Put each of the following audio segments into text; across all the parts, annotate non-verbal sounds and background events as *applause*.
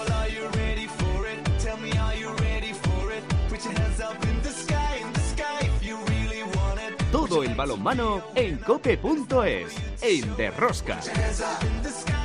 Well, are you ready for it? Tell me, are you ready for it? Put your hands up in the sky, in the sky if you really want it. Todo el balonmano en cope.es, en Derrosca. Hands up in the sky.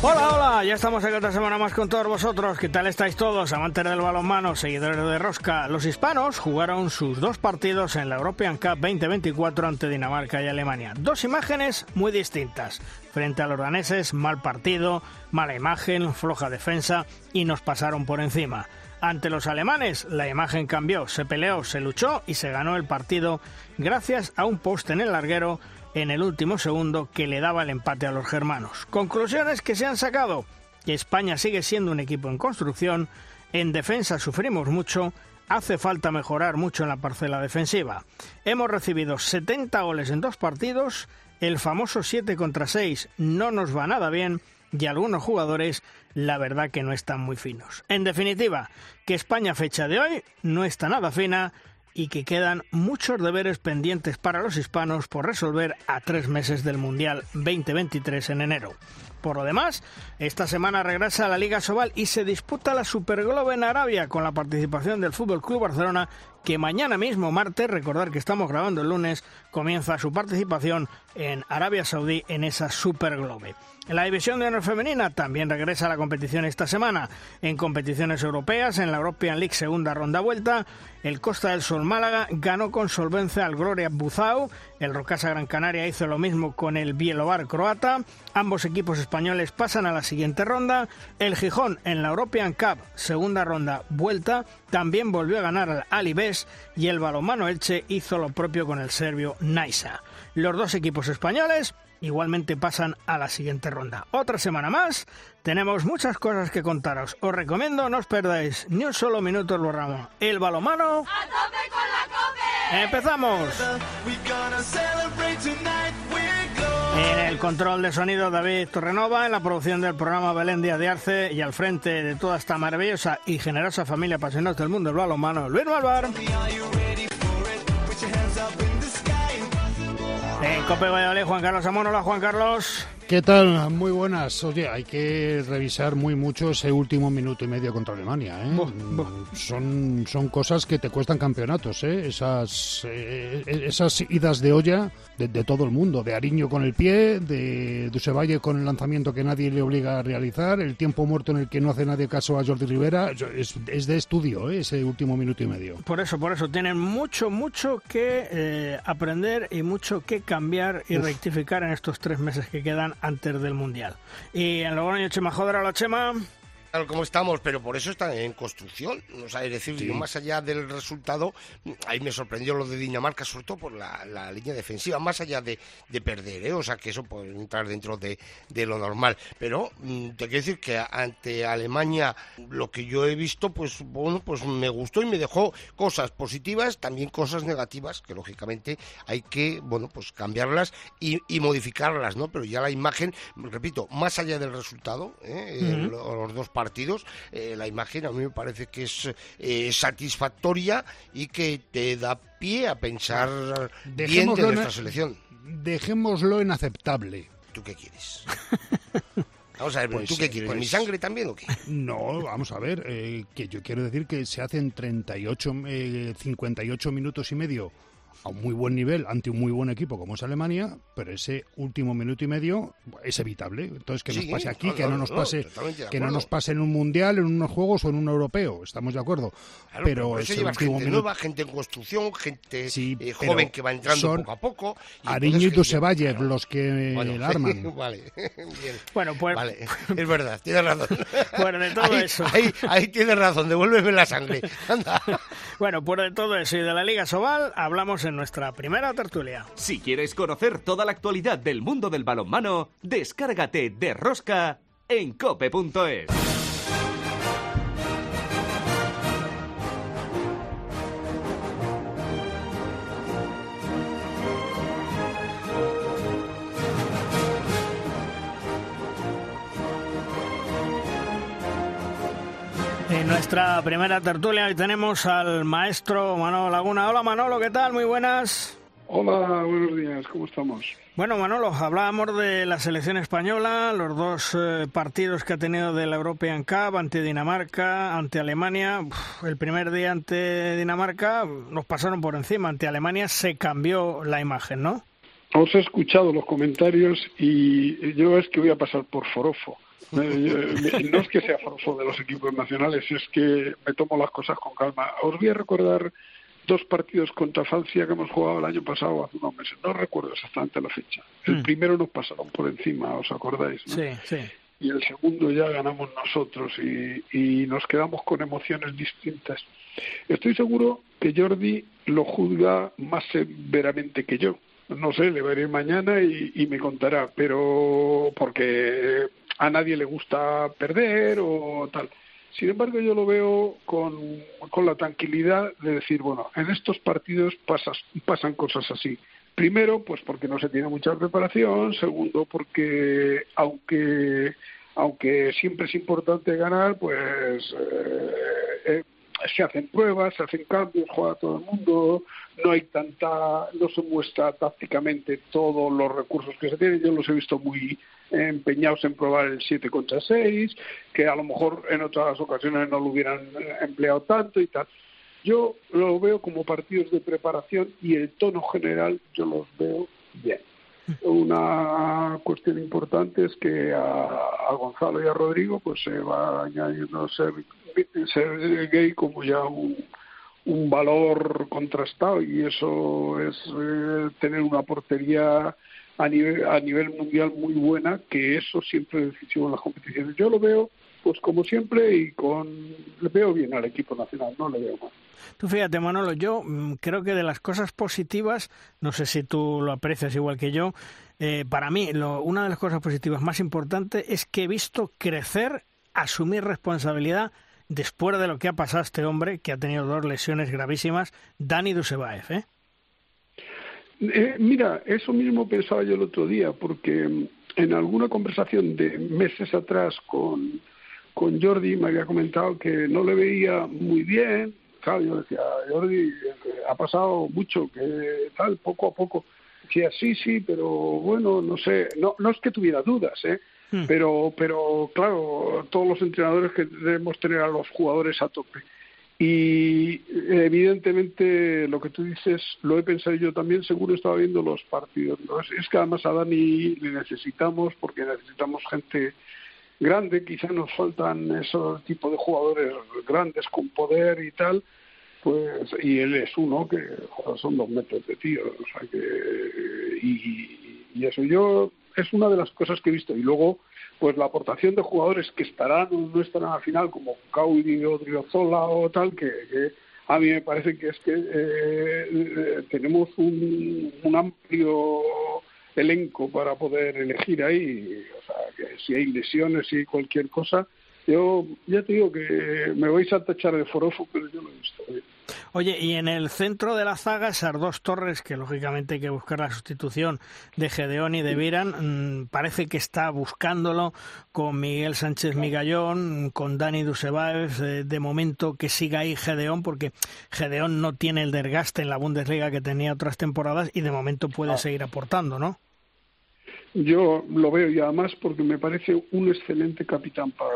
Hola, hola, ya estamos aquí otra semana más con todos vosotros. ¿Qué tal estáis todos, amantes del balonmano, seguidores de Rosca? Los hispanos jugaron sus dos partidos en la European Cup 2024 ante Dinamarca y Alemania. Dos imágenes muy distintas. Frente a los daneses, mal partido, mala imagen, floja defensa y nos pasaron por encima. Ante los alemanes, la imagen cambió, se peleó, se luchó y se ganó el partido gracias a un poste en el larguero en el último segundo que le daba el empate a los germanos. Conclusiones que se han sacado. España sigue siendo un equipo en construcción, en defensa sufrimos mucho, hace falta mejorar mucho en la parcela defensiva. Hemos recibido 70 goles en dos partidos, el famoso 7 contra 6 no nos va nada bien y algunos jugadores la verdad que no están muy finos. En definitiva, que España fecha de hoy no está nada fina y que quedan muchos deberes pendientes para los hispanos por resolver a tres meses del Mundial 2023 en enero. Por lo demás, esta semana regresa a la Liga Sobal y se disputa la Superglobe en Arabia con la participación del Fútbol Club Barcelona, que mañana mismo, martes, recordar que estamos grabando el lunes, comienza su participación en Arabia Saudí en esa Superglobe. La división de honor femenina también regresa a la competición esta semana. En competiciones europeas, en la European League segunda ronda vuelta, el Costa del Sol Málaga ganó con solvencia al Gloria Buzau, el Rocasa Gran Canaria hizo lo mismo con el Bielovar croata, ambos equipos españoles pasan a la siguiente ronda, el Gijón en la European Cup segunda ronda vuelta también volvió a ganar al Alibes y el balomano Elche hizo lo propio con el serbio Naisa. Los dos equipos españoles igualmente pasan a la siguiente ronda. Otra semana más, tenemos muchas cosas que contaros. Os recomiendo no os perdáis ni un solo minuto el programa. El balomano. ¡A tope con la cope! ¡Empezamos! En el control de sonido David Torrenova, en la producción del programa Belén Díaz de Arce y al frente de toda esta maravillosa y generosa familia apasionados del mundo del balonmano, Luis Malvar. En Cope Valladolid, Juan Carlos Amón. Hola, Juan Carlos. ¿Qué tal? Muy buenas. Oye, hay que revisar muy mucho ese último minuto y medio contra Alemania. ¿eh? Son, son cosas que te cuestan campeonatos, ¿eh? esas, eh, esas idas de olla de, de todo el mundo. De Ariño con el pie, de Dusevalle con el lanzamiento que nadie le obliga a realizar, el tiempo muerto en el que no hace nadie caso a Jordi Rivera. Es, es de estudio ¿eh? ese último minuto y medio. Por eso, por eso, tienen mucho, mucho que eh, aprender y mucho que cambiar y Uf. rectificar en estos tres meses que quedan antes del Mundial. Y en Logroño, Chema Joder, a la Chema. Tal como estamos, pero por eso están en construcción. O sea, es decir, más allá del resultado, ahí me sorprendió lo de Dinamarca, sobre todo por la, la línea defensiva, más allá de, de perder, ¿eh? o sea, que eso puede entrar dentro de, de lo normal. Pero mm, te quiero decir que ante Alemania, lo que yo he visto, pues bueno, pues me gustó y me dejó cosas positivas, también cosas negativas, que lógicamente hay que, bueno, pues cambiarlas y, y modificarlas, ¿no? Pero ya la imagen, repito, más allá del resultado, ¿eh? Los dos partidos, eh, la imagen a mí me parece que es eh, satisfactoria y que te da pie a pensar bien de en- nuestra selección. Dejémoslo en aceptable. ¿Tú qué quieres? *laughs* Vamos a ver, Pues, ¿tú qué quieres? pues- ¿Mi sangre también o qué? No, vamos a ver, eh, que yo quiero decir que se hacen 38, eh, 58 minutos y medio a un muy buen nivel ante un muy buen equipo como es Alemania, pero ese último minuto y medio es evitable. Entonces que nos Sí, pase aquí, no, que no, no nos no, pase, de que no nos pase en un mundial, en unos juegos o en un europeo. Estamos de acuerdo. Claro, pero por eso ese llevas último gente minuto, nueva, gente en construcción, gente Sí, eh, pero joven que va entrando son poco a poco. y Ariño y Dusevalle, claro. los que Bueno, el *laughs* arman. vale, *laughs* bien. Bueno, pues, Vale, es verdad, tienes razón. *laughs* Pues de todo ahí, eso. Ahí, ahí tienes razón, devuélveme la sangre. Anda. bueno, pues de todo eso y de la Liga Sobal hablamos en nuestra primera tertulia. Si quieres conocer toda la actualidad del mundo del balonmano, descárgate de Rosca en cope.es. En nuestra primera tertulia hoy tenemos al maestro Manolo Laguna. Hola Manolo, ¿qué tal? Muy buenas. Hola, buenos días, ¿cómo estamos? Bueno, Manolo, hablábamos de la selección española, los dos eh, partidos que ha tenido de la European Cup, ante Dinamarca, ante Alemania. el primer día ante Dinamarca nos pasaron por encima, ante Alemania se cambió la imagen, ¿no? Os he escuchado los comentarios y yo es que voy a pasar por forofo. Eh, no es que sea forofo de los equipos nacionales, es que me tomo las cosas con calma. Os voy a recordar dos partidos contra Francia que hemos jugado el año pasado, hace unos meses. No recuerdo exactamente la fecha. El mm. primero nos pasaron por encima, ¿os acordáis? Sí, sí. Y el segundo ya ganamos nosotros y, y nos quedamos con emociones distintas. Estoy seguro que Jordi lo juzga más severamente que yo. No sé, le veré mañana y, y me contará, pero porque a nadie le gusta perder o tal. Sin embargo, yo lo veo con, con la tranquilidad de decir, bueno, en estos partidos pasas, pasan cosas así. Primero, pues porque no se tiene mucha preparación. Segundo, porque aunque aunque siempre es importante ganar, pues eh, eh, se hacen pruebas, se hacen cambios, juega todo el mundo, no hay tanta, no se muestra tácticamente todos los recursos que se tienen. Yo los he visto muy empeñados en probar el 7 contra 6, que a lo mejor en otras ocasiones no lo hubieran eh, empleado tanto y tal. Yo lo veo como partidos de preparación y el tono general yo los veo bien. Una cuestión importante es que a, Gonzalo y a Rodrigo pues se va añadiendo ser, gay como ya un, un valor contrastado y eso es eh, tener una portería a nivel, a nivel mundial muy buena, que eso siempre es decisivo en las competiciones. Yo lo veo, pues como siempre, y con le veo bien al equipo nacional, no le veo mal. Tú fíjate, Manolo, yo mm, creo que de las cosas positivas, no sé si tú lo aprecias igual que yo, eh, para mí lo, una de las cosas positivas más importantes es que he visto crecer, asumir responsabilidad después de lo que ha pasado este hombre, que ha tenido dos lesiones gravísimas, Dani Dusebaev, ¿eh? Eh, mira, eso mismo pensaba yo el otro día, porque mm, en alguna conversación de meses atrás con, con Jordi me había comentado que no le veía muy bien. Claro, yo decía, Jordi, ha pasado mucho, que tal, poco a poco. Decía, sí, sí, pero bueno, no sé, no, no es que tuviera dudas, ¿eh? Hmm. Pero, pero claro, todos los entrenadores que debemos tener a los jugadores a tope. Y evidentemente lo que tú dices lo he pensado yo también, seguro estaba viendo los partidos. Es que además a Dani le necesitamos porque necesitamos gente grande, quizá nos faltan esos tipos de jugadores grandes con poder y tal, pues y él es uno que son dos metros de tío, o sea que y eso yo es una de las cosas que he visto. Y luego pues la aportación de jugadores que estarán o no estarán al final, como Caudi o Driozola o tal, que, a mí me parece que es que eh, tenemos un, un, amplio elenco para poder elegir ahí, o sea, que si hay lesiones, si hay cualquier cosa, yo ya te digo que me vais a tachar de forofo, pero yo lo he visto bien. Oye, y en el centro de la zaga, esas dos torres, que lógicamente hay que buscar la sustitución de Gedeón y de Viran, mm, parece que está buscándolo con Miguel Sánchez Migallón, con Dani Dusevaev, eh, de momento que siga ahí Gedeón, porque Gedeón no tiene el desgaste en la Bundesliga que tenía otras temporadas y de momento puede ah. seguir aportando, ¿no? Yo lo veo y además porque me parece un excelente capitán para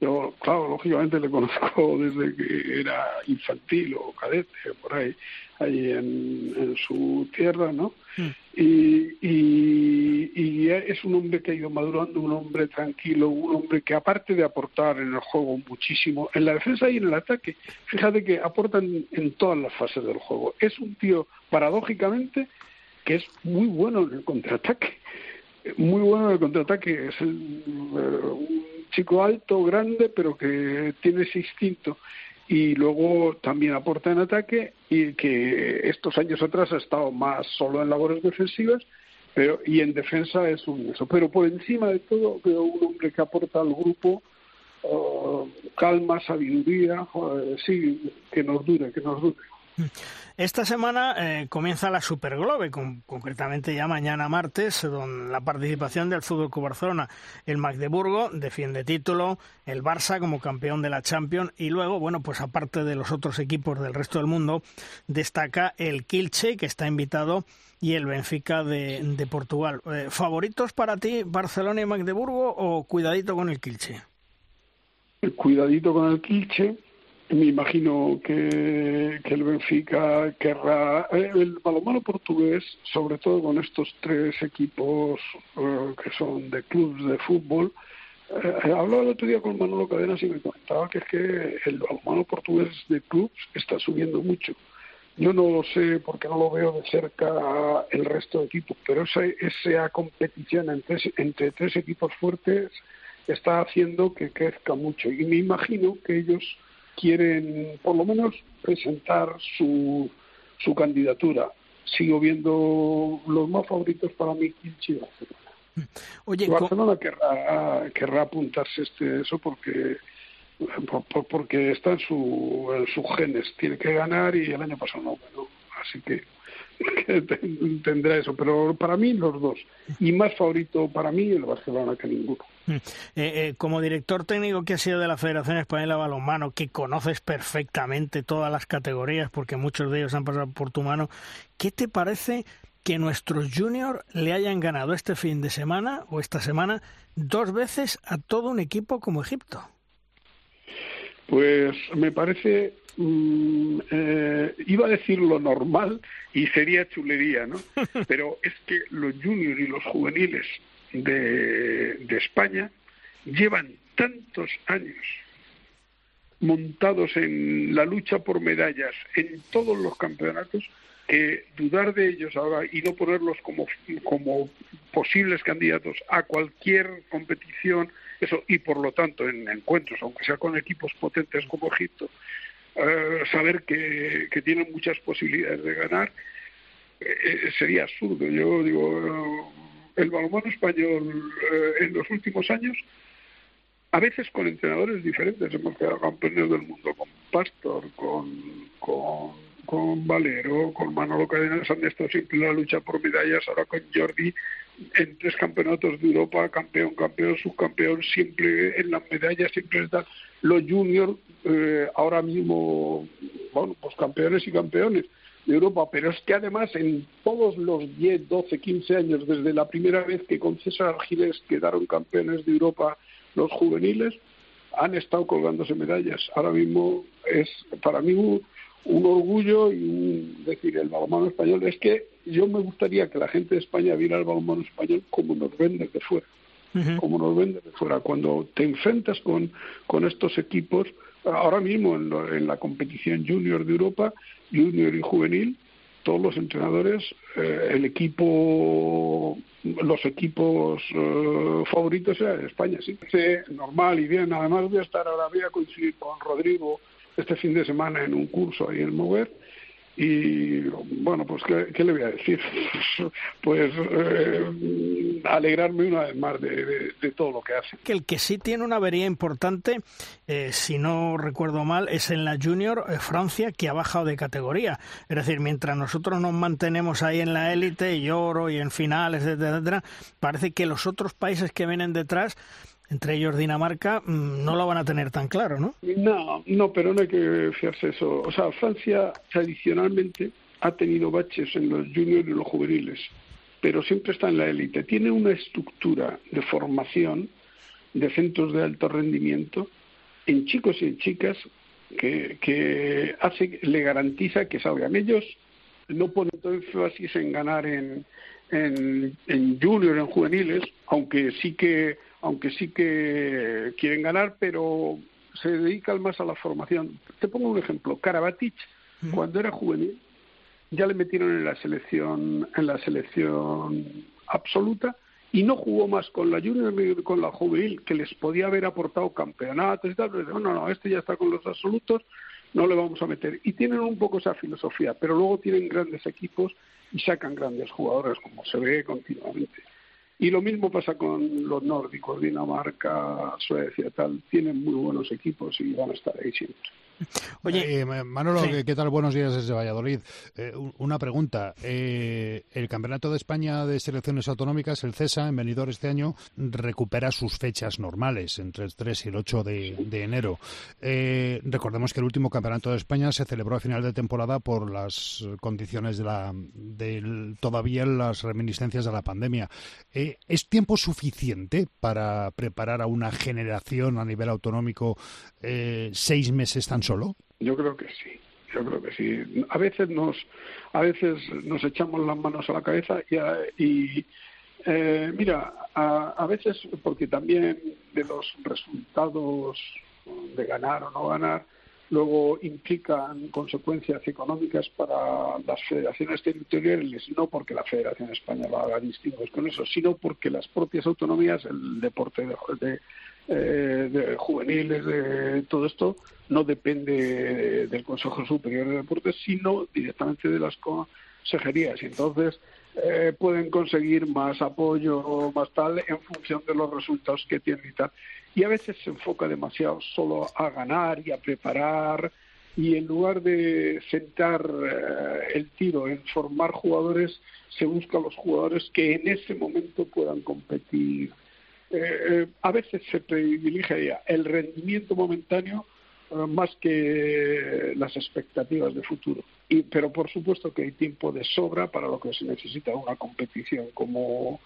yo, claro, lógicamente le conozco *laughs* desde que era infantil o cadete, por ahí, ahí en, su tierra, ¿no? Hmm. Y, y, y, es un hombre que ha ido madurando, un hombre tranquilo, un hombre que aparte de aportar en el juego muchísimo, en la defensa y en el ataque, fíjate que aportan en todas las fases del juego. Es un tío, paradójicamente, que es muy bueno en el contraataque muy bueno en el contraataque. Es el, un chico alto, grande, pero que tiene ese instinto. Y luego también aporta en ataque y que estos años atrás ha estado más solo en labores defensivas pero y en defensa es un eso. Pero por encima de todo veo un hombre que aporta al grupo uh, calma, sabiduría, sí, que nos dure, que nos dure. Esta semana eh, comienza la Super Globe, concretamente ya mañana martes, con la participación del Fútbol Club Barcelona. El Magdeburgo defiende título, el Barça como campeón de la Champions y luego, bueno, pues aparte de los otros equipos del resto del mundo, destaca el Kilche, que está invitado, y el Benfica de, Portugal. Eh, ¿Favoritos para ti Barcelona y Magdeburgo o cuidadito con el Kilche? Cuidadito con el Kilche me imagino que, el Benfica querrá. Eh, el balonmano portugués, sobre todo con estos tres equipos eh, que son de clubes de fútbol, eh, hablaba el otro día con Manolo Cadenas y me comentaba que es que el balonmano portugués de clubes está subiendo mucho. Yo no lo sé porque no lo veo de cerca el resto de equipos, pero esa, esa competición entre, entre tres equipos fuertes está haciendo que crezca mucho. Y me imagino que ellos quieren por lo menos presentar su, su candidatura. Sigo viendo los más favoritos para mí, Kilchi y Barcelona. Oye, Barcelona querrá, querrá apuntarse este eso porque porque está en, su, en sus genes, tiene que ganar y el año pasado no, bueno, así que *laughs* tendrá eso, pero para mí los dos. Y más favorito para mí el Barcelona que ninguno. Mm. Eh, eh, como director técnico que ha sido de la Federación Española de Balonmano, que conoces perfectamente todas las categorías, porque muchos de ellos han pasado por tu mano, ¿qué te parece que nuestros juniors le hayan ganado este fin de semana o esta semana dos veces a todo un equipo como Egipto? Pues me parece Mm, eh, iba a decir lo normal y sería chulería, ¿no? *laughs* Pero es que los juniors y los juveniles de, de España llevan tantos años montados en la lucha por medallas en todos los campeonatos que dudar de ellos ahora y no ponerlos como, como posibles candidatos a cualquier competición, eso, y por lo tanto en encuentros, aunque sea con equipos potentes como Egipto, eh, saber que, que, tienen muchas posibilidades de ganar, eh, eh, sería absurdo. Yo digo, el balonmano español en los últimos años, a veces con entrenadores diferentes, hemos quedado campeones del mundo con Pastor, con, con, con Valero, con Manolo Cadenas, han estado siempre en la lucha por medallas, ahora con Jordi, en tres campeonatos de Europa, campeón, campeón, subcampeón, siempre en las medallas, siempre están los juniors, eh, ahora mismo, bueno, pues campeones y campeones de Europa, pero es que además en todos los 10, 12, 15 años, desde la primera vez que con César Argiles quedaron campeones de Europa los juveniles, han estado colgándose medallas. Ahora mismo es para mí un, orgullo y decir el balonmano español es que yo me gustaría que la gente de España viera el balonmano español como nos ven desde fuera como nos ven desde fuera. Cuando te enfrentas con, con estos equipos, ahora mismo en, la competición junior de Europa, junior y juvenil, todos los entrenadores, eh, el equipo, los equipos eh, favoritos eran España, sí. normal y bien. Además voy a estar ahora, voy a coincidir con Rodrigo este fin de semana en un curso ahí en Mover y bueno, pues ¿qué, le voy a decir? *laughs* pues eh, alegrarme una vez más de, todo lo que hace. Que el que sí tiene una avería importante, eh, si no recuerdo mal, es en la Junior eh, Francia, que ha bajado de categoría. Es decir, mientras nosotros nos mantenemos ahí en la élite, y oro y en finales, etcétera, parece que los otros países que vienen detrás entre ellos Dinamarca, mm, no lo van a tener tan claro, ¿no? No, no, pero no hay que fiarse eso. O sea, Francia tradicionalmente ha tenido baches en los juniors y los juveniles, pero siempre está en la élite. Tiene una estructura de formación de centros de alto rendimiento en chicos y en chicas que, que hace, le garantiza que salgan. Ellos no ponen todo énfasis en ganar en, en, en junior, en juveniles, aunque sí que aunque sí que quieren ganar, pero se dedican más a la formación. Te pongo un ejemplo, Karabatic, cuando era juvenil, ya le metieron en la selección, en la selección absoluta y no jugó más con la junior ni con la juvenil, que les podía haber aportado campeonatos y tal, pero no, no, no, este ya está con los absolutos, no le vamos a meter. Y tienen un poco esa filosofía, pero luego tienen grandes equipos y sacan grandes jugadores, como se ve continuamente. Y lo mismo pasa con los nórdicos, Dinamarca, Suecia, tal, tienen muy buenos equipos y van a estar ahí siempre. Oye, eh, Manolo, ¿qué tal? Buenos días desde Valladolid. Eh, una pregunta. Eh, el Campeonato de España de Selecciones Autonómicas, el CESA, en venidor este año, recupera sus fechas normales, entre el 3 y el 8 de, enero. recordemos que el último Campeonato de España se celebró a final de temporada por las condiciones de la de todavía las reminiscencias de la pandemia. ¿Es tiempo suficiente para preparar a una generación a nivel autonómico seis meses tan solo? Yo creo que sí. Yo creo que sí. A veces nos, a veces nos echamos las manos a la cabeza y, eh, mira, a, veces porque también de los resultados de ganar o no ganar luego implican consecuencias económicas para las federaciones territoriales, no porque la Federación Española haga distingos con eso, sino porque las propias autonomías, el deporte de, eh, de juveniles, de todo esto, no depende del Consejo Superior de Deportes, sino directamente de las consejerías. Y entonces eh, pueden conseguir más apoyo, más tal, en función de los resultados que tienen y tal. Y a veces se enfoca demasiado solo a ganar y a preparar, y en lugar de sentar eh, el tiro en formar jugadores, se busca a los jugadores que en ese momento puedan competir eh, eh, a veces se privilegia el rendimiento momentáneo eh, más que las expectativas de futuro. Y, pero por supuesto que hay tiempo de sobra para lo que se necesita una competición como,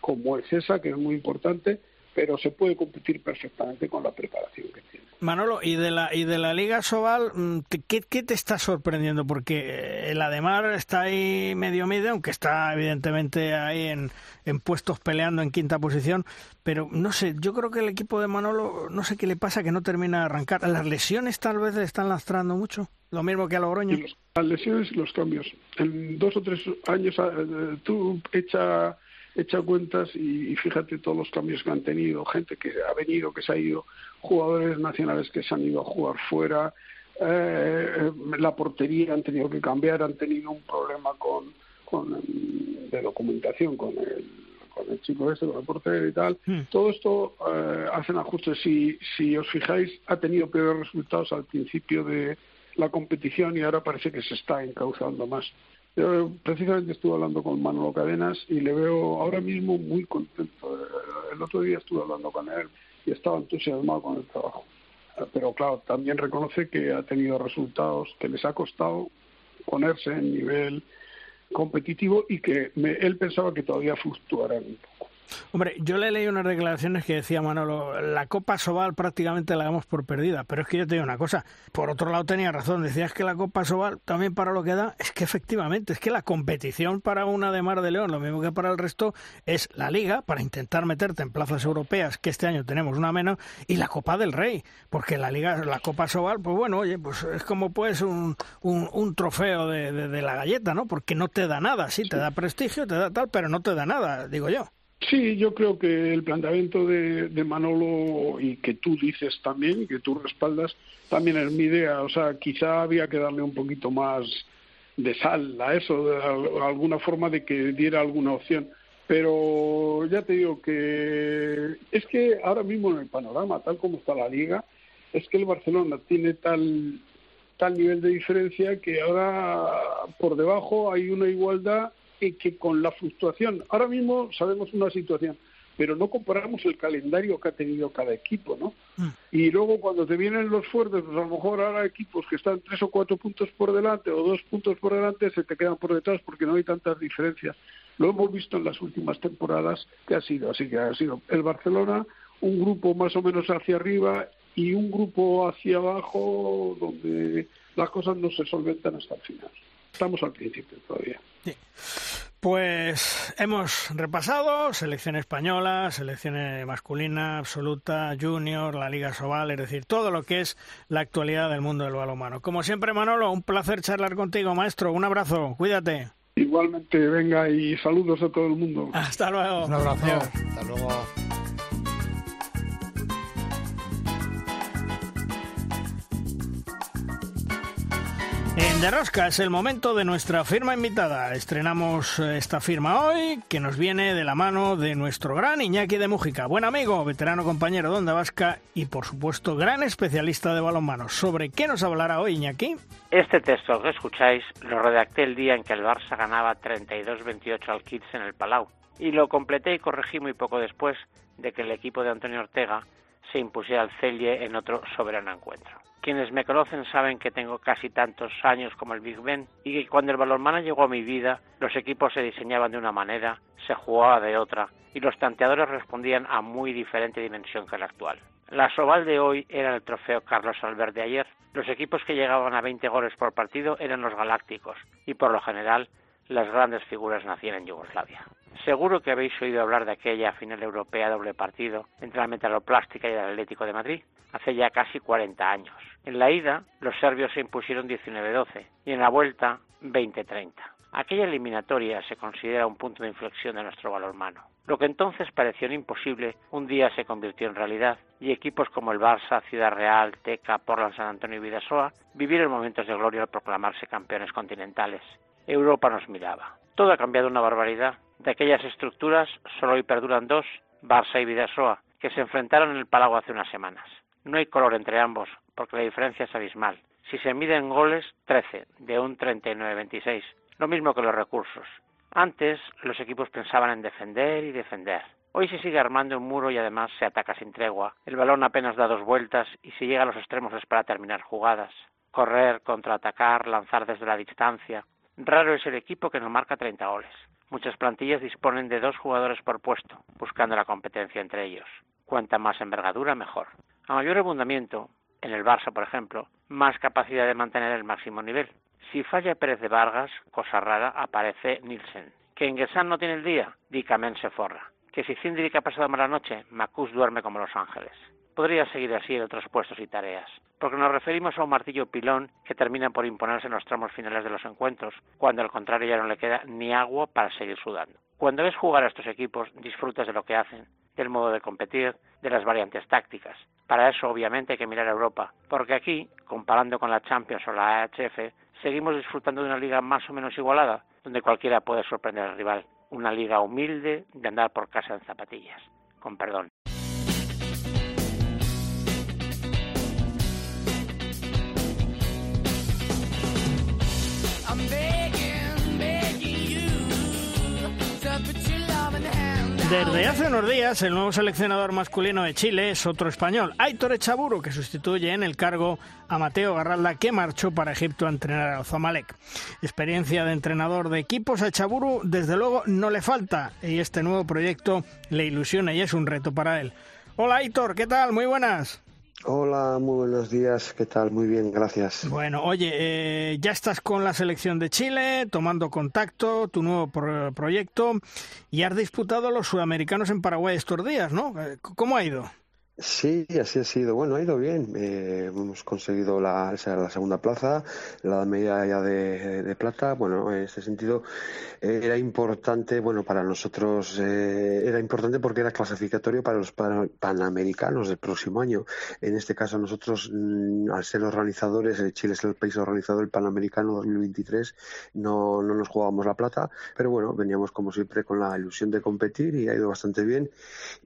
como es esa, que es muy importante, pero se puede competir perfectamente con la preparación que tiene. Manolo, y de la y de la Liga Sobal, mm, ¿qué, qué te está sorprendiendo? Porque eh, el Ademar está ahí medio medio, aunque está evidentemente ahí en, en puestos peleando en quinta posición, pero no sé, yo creo que el equipo de Manolo, no sé qué le pasa, que no termina de arrancar. ¿Las lesiones tal vez le están lastrando mucho? Lo mismo que a Logroño. las lesiones y los cambios. En dos o tres años eh, tú echa echa cuentas y, fíjate todos los cambios que han tenido, gente que ha venido, que se ha ido, jugadores nacionales que se han ido a jugar fuera, eh, la portería han tenido que cambiar, han tenido un problema con, con de documentación con el con el chico este, con el portero y tal. Hmm. Todo esto eh, hacen ajustes. Si, si os fijáis, ha tenido peores resultados al principio de la competición y ahora parece que se está encauzando más. Yo precisamente estuve hablando con Manolo Cadenas y le veo ahora mismo muy contento. El otro día estuve hablando con él y estaba entusiasmado con el trabajo. Pero claro, también reconoce que ha tenido resultados que les ha costado ponerse en nivel competitivo y que él pensaba que todavía fluctuarán un poco. Hombre, yo le leí unas declaraciones que decía Manolo, la Copa Sobal prácticamente la damos por perdida, pero es que yo te digo una cosa, por otro lado tenía razón, decías que la Copa Sobal también para lo que da, es que efectivamente, es que la competición para una de Mar de León, lo mismo que para el resto, es la Liga, para intentar meterte en plazas europeas, que este año tenemos una menos, y la Copa del Rey, porque la Liga, la Copa Sobal, pues bueno, oye, pues es como pues un, un, trofeo de, de la galleta, ¿no? Porque no te da nada, sí, te da prestigio, te da tal, pero no te da nada, digo yo. Sí, yo creo que el planteamiento de, Manolo y que tú dices también que tú respaldas también es mi idea. O sea, quizá había que darle un poquito más de sal a eso, de alguna forma de que diera alguna opción. Pero ya te digo que es que ahora mismo en el panorama, tal como está la liga, es que el Barcelona tiene tal tal nivel de diferencia que ahora por debajo hay una igualdad y que con la fluctuación, ahora mismo sabemos una situación, pero no comparamos el calendario que ha tenido cada equipo, ¿no? Mm. Y luego cuando te vienen los fuertes, pues a lo mejor ahora equipos que están tres o cuatro puntos por delante o dos puntos por delante se te quedan por detrás porque no hay tantas diferencias. Lo hemos visto en las últimas temporadas que ha sido así, que ha sido el Barcelona, un grupo más o menos hacia arriba y un grupo hacia abajo donde las cosas no se solventan hasta el final. Estamos al principio todavía. Pues hemos repasado selección española, selección masculina, absoluta, junior, la Liga Sobal, es decir, todo lo que es la actualidad del mundo del balonmano. Como siempre, Manolo, un placer charlar contigo, maestro. Un abrazo, cuídate. Igualmente, venga y saludos a todo el mundo. Hasta luego. Un abrazo. Hasta luego. De Rosca es el momento de nuestra firma invitada. Estrenamos eh, esta firma hoy, que nos viene de la mano de nuestro gran Iñaki de Mújica, buen amigo, veterano compañero de Onda Vasca y, por supuesto, gran especialista de balonmano. ¿Sobre qué nos hablará hoy, Iñaki? Este texto que escucháis lo redacté el día en que el Barça ganaba 32-28 al Kids en el Palau y lo completé y corregí muy poco después de que el equipo de Antonio Ortega se impusiera al Celje en otro soberano encuentro. Quienes me conocen saben que tengo casi tantos años como el Big Ben y que cuando el balonmano llegó a mi vida, los equipos se diseñaban de una manera, se jugaba de otra y los tanteadores respondían a muy diferente dimensión que la actual. La Soval de hoy era el trofeo Carlos Albert de ayer. Los equipos que llegaban a 20 goles por partido eran los galácticos y por lo general las grandes figuras nacían en Yugoslavia. Seguro que habéis oído hablar de aquella final europea doble partido entre la Metaloplástica y el Atlético de Madrid, hace ya casi 40 años. En la ida, los serbios se impusieron 19-12 y en la vuelta 20-30. Aquella eliminatoria se considera un punto de inflexión de nuestro balonmano. Lo que entonces pareció imposible, un día se convirtió en realidad y equipos como el Barça, Ciudad Real, Teca, Portland, San Antonio y Vidasoa vivieron momentos de gloria al proclamarse campeones continentales. Europa nos miraba. Todo ha cambiado una barbaridad. De aquellas estructuras solo hoy perduran dos, Barça y Vidasoa, que se enfrentaron en el Palau hace unas semanas. No hay color entre ambos, porque la diferencia es abismal. Si se miden goles, 13, de un 39-26. Lo mismo que los recursos. Antes los equipos pensaban en defender y defender. Hoy se sigue armando un muro y además se ataca sin tregua. El balón apenas da dos vueltas y si llega a los extremos es para terminar jugadas. Correr, contraatacar, lanzar desde la distancia. Raro es el equipo que no marca 30 goles. Muchas plantillas disponen de dos jugadores por puesto, buscando la competencia entre ellos. Cuanta más envergadura, mejor. A mayor abundamiento, en el Barça, por ejemplo, más capacidad de mantener el máximo nivel. Si falla Pérez de Vargas, cosa rara, aparece Nielsen. Que Enguesan no tiene el día, Dicamen se forra. Que si Cindric ha pasado mala noche, Macus duerme como los ángeles. Podría seguir así en otros puestos y tareas, porque nos referimos a un martillo pilón que termina por imponerse en los tramos finales de los encuentros, cuando al contrario ya no le queda ni agua para seguir sudando. Cuando ves jugar a estos equipos, disfrutas de lo que hacen, del modo de competir, de las variantes tácticas. Para eso, obviamente, hay que mirar a Europa, porque aquí, comparando con la Champions o la AHF, seguimos disfrutando de una liga más o menos igualada, donde cualquiera puede sorprender al rival. Una liga humilde de andar por casa en zapatillas. Con perdón. Desde hace unos días, el nuevo seleccionador masculino de Chile es otro español, Aitor Echaburu, que sustituye en el cargo a Mateo Garralda, que marchó para Egipto a entrenar al Zamalek. Experiencia de entrenador de equipos a Echaburu, desde luego, no le falta, y este nuevo proyecto le ilusiona y es un reto para él. Hola Aitor, ¿qué tal? Muy buenas. Hola, muy buenos días. ¿Qué tal? Muy bien, gracias. Bueno, oye, eh, ya estás con la selección de Chile, tomando contacto, tu nuevo proyecto, y has disputado los sudamericanos en Paraguay estos días, ¿no? Eh, ¿Cómo ha ido? Sí, así ha sido. Bueno, ha ido bien. Eh, hemos conseguido la, segunda plaza, la medalla de, de, plata. Bueno, en ese sentido eh, era importante, bueno, para nosotros eh, era importante porque era clasificatorio para los panamericanos del próximo año. En este caso nosotros, mm, al ser organizadores, Chile es el país organizador del Panamericano 2023, no, no nos jugábamos la plata, pero bueno, veníamos como siempre con la ilusión de competir y ha ido bastante bien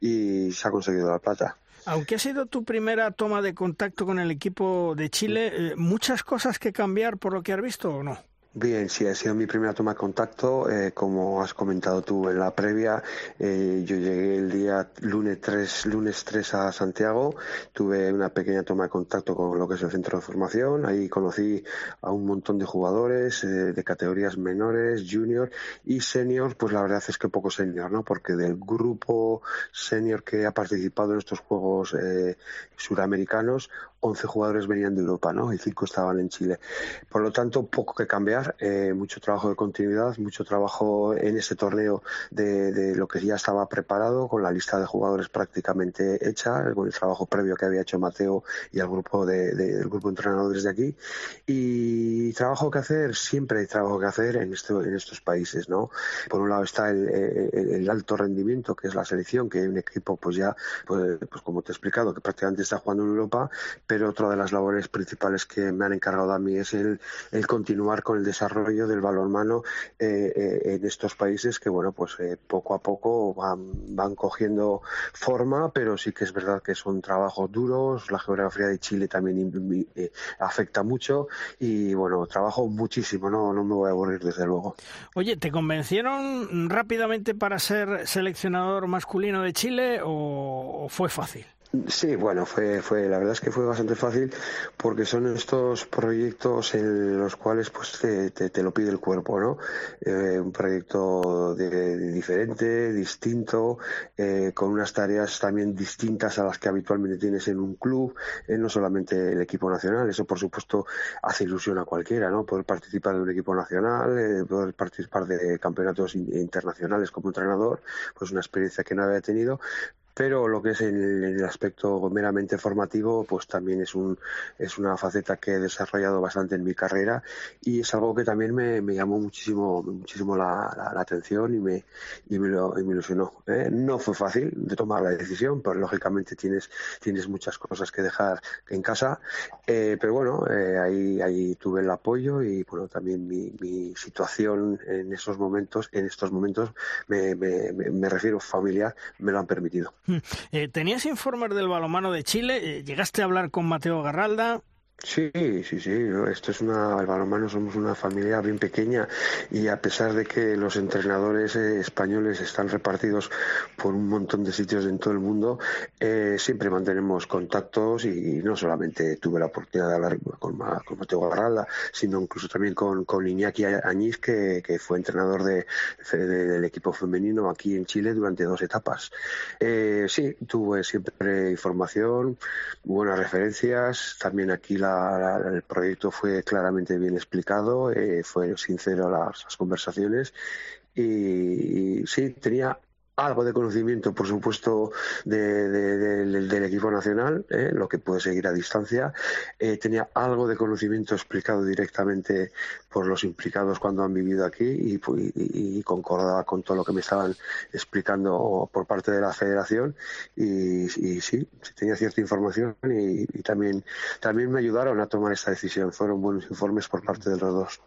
y se ha conseguido la plata. Aunque ha sido tu primera toma de contacto con el equipo de Chile, eh, ¿muchas cosas que cambiar por lo que has visto o no? Bien, sí, ha sido mi primera toma de contacto. Eh, como has comentado tú en la previa, eh, yo llegué el día lunes 3, lunes 3 a Santiago. Tuve una pequeña toma de contacto con lo que es el centro de formación. Ahí conocí a un montón de jugadores eh, de categorías menores, junior y senior. Pues la verdad es que poco senior, ¿no? Porque del grupo senior que ha participado en estos Juegos suramericanos, 11 jugadores venían de Europa, ¿no? Y 5 estaban en Chile. Por lo tanto, poco que cambiar eh, mucho trabajo de continuidad, mucho trabajo en ese torneo de, lo que ya estaba preparado, con la lista de jugadores prácticamente hecha, con el trabajo previo que había hecho Mateo y el grupo de, del grupo de entrenadores de aquí. Y trabajo que hacer, siempre hay trabajo que hacer en estos países, ¿no? Por un lado está el, el, alto rendimiento, que es la selección, que hay un equipo, pues ya, pues, pues como te he explicado, que prácticamente está jugando en Europa, pero otra de las labores principales que me han encargado a mí es el, continuar con el desarrollo del balonmano eh, eh, en estos países que, bueno, pues eh, poco a poco van, cogiendo forma, pero sí que es verdad que son trabajos duros. La geografía de Chile también afecta mucho y, bueno, trabajo muchísimo, no, no me voy a aburrir desde luego. Oye, ¿te convencieron rápidamente para ser seleccionador masculino de Chile o fue fácil? Sí, bueno, fue, fue, la verdad es que fue bastante fácil porque son estos proyectos en los cuales pues te, te, lo pide el cuerpo, ¿no? Eh, un proyecto de, diferente, distinto, eh, con unas tareas también distintas a las que habitualmente tienes en un club, eh, no solamente el equipo nacional, eso por supuesto hace ilusión a cualquiera, ¿no? Poder participar de un equipo nacional, poder participar de campeonatos internacionales como entrenador, pues una experiencia que no había tenido, pero lo que es el, el, aspecto meramente formativo, pues también es, un, es una faceta que he desarrollado bastante en mi carrera y es algo que también me, llamó muchísimo, muchísimo la, atención y me, y me, lo, y me ilusionó. ¿eh? No fue fácil de tomar la decisión, pero lógicamente tienes, tienes muchas cosas que dejar en casa, eh, pero bueno, eh, ahí, ahí tuve el apoyo y bueno, también mi, situación en esos momentos, en estos momentos, me, me, me refiero familiar, me lo han permitido. *laughs* Eh, ¿Tenías informes del balomano de Chile? Eh, ¿Llegaste a hablar con Mateo Garralda? Sí, sí, sí. Esto es una, el balonmano somos una familia bien pequeña y a pesar de que los entrenadores eh, españoles están repartidos por un montón de sitios en todo el mundo, eh, siempre mantenemos contactos y no solamente tuve la oportunidad de hablar con, con Mateo Garralda, sino incluso también con, con Iñaki Añiz, que, que fue entrenador de, del equipo femenino aquí en Chile durante dos etapas. Eh, sí, tuve siempre información, buenas referencias, también aquí la el proyecto fue claramente bien explicado, eh, fue sincero las, las conversaciones y, y, sí, tenía algo de conocimiento, por supuesto, del equipo nacional, ¿eh? lo que puede seguir a distancia. Eh, tenía algo de conocimiento explicado directamente por los implicados cuando han vivido aquí y, y, concordaba con todo lo que me estaban explicando por parte de la federación. Y, sí, tenía cierta información y, también, también me ayudaron a tomar esta decisión. Fueron buenos informes por parte de los dos.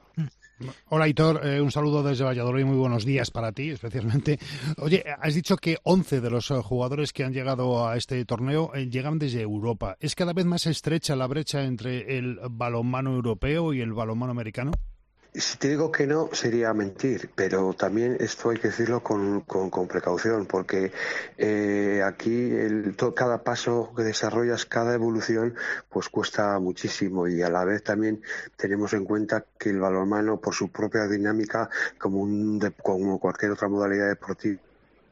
Hola, Hitor. Eh, un saludo desde Valladolid muy buenos días para ti, especialmente. Oye, has dicho que 11 de los eh, jugadores que han llegado a este torneo eh, llegan desde Europa. ¿Es cada vez más estrecha la brecha entre el balonmano europeo y el balonmano americano? Si te digo que no, sería mentir, pero también esto hay que decirlo con, con, precaución, porque eh, aquí el, cada paso que desarrollas, cada evolución, pues cuesta muchísimo y a la vez también tenemos en cuenta que el balonmano, por su propia dinámica, como, un, como cualquier otra modalidad deportiva,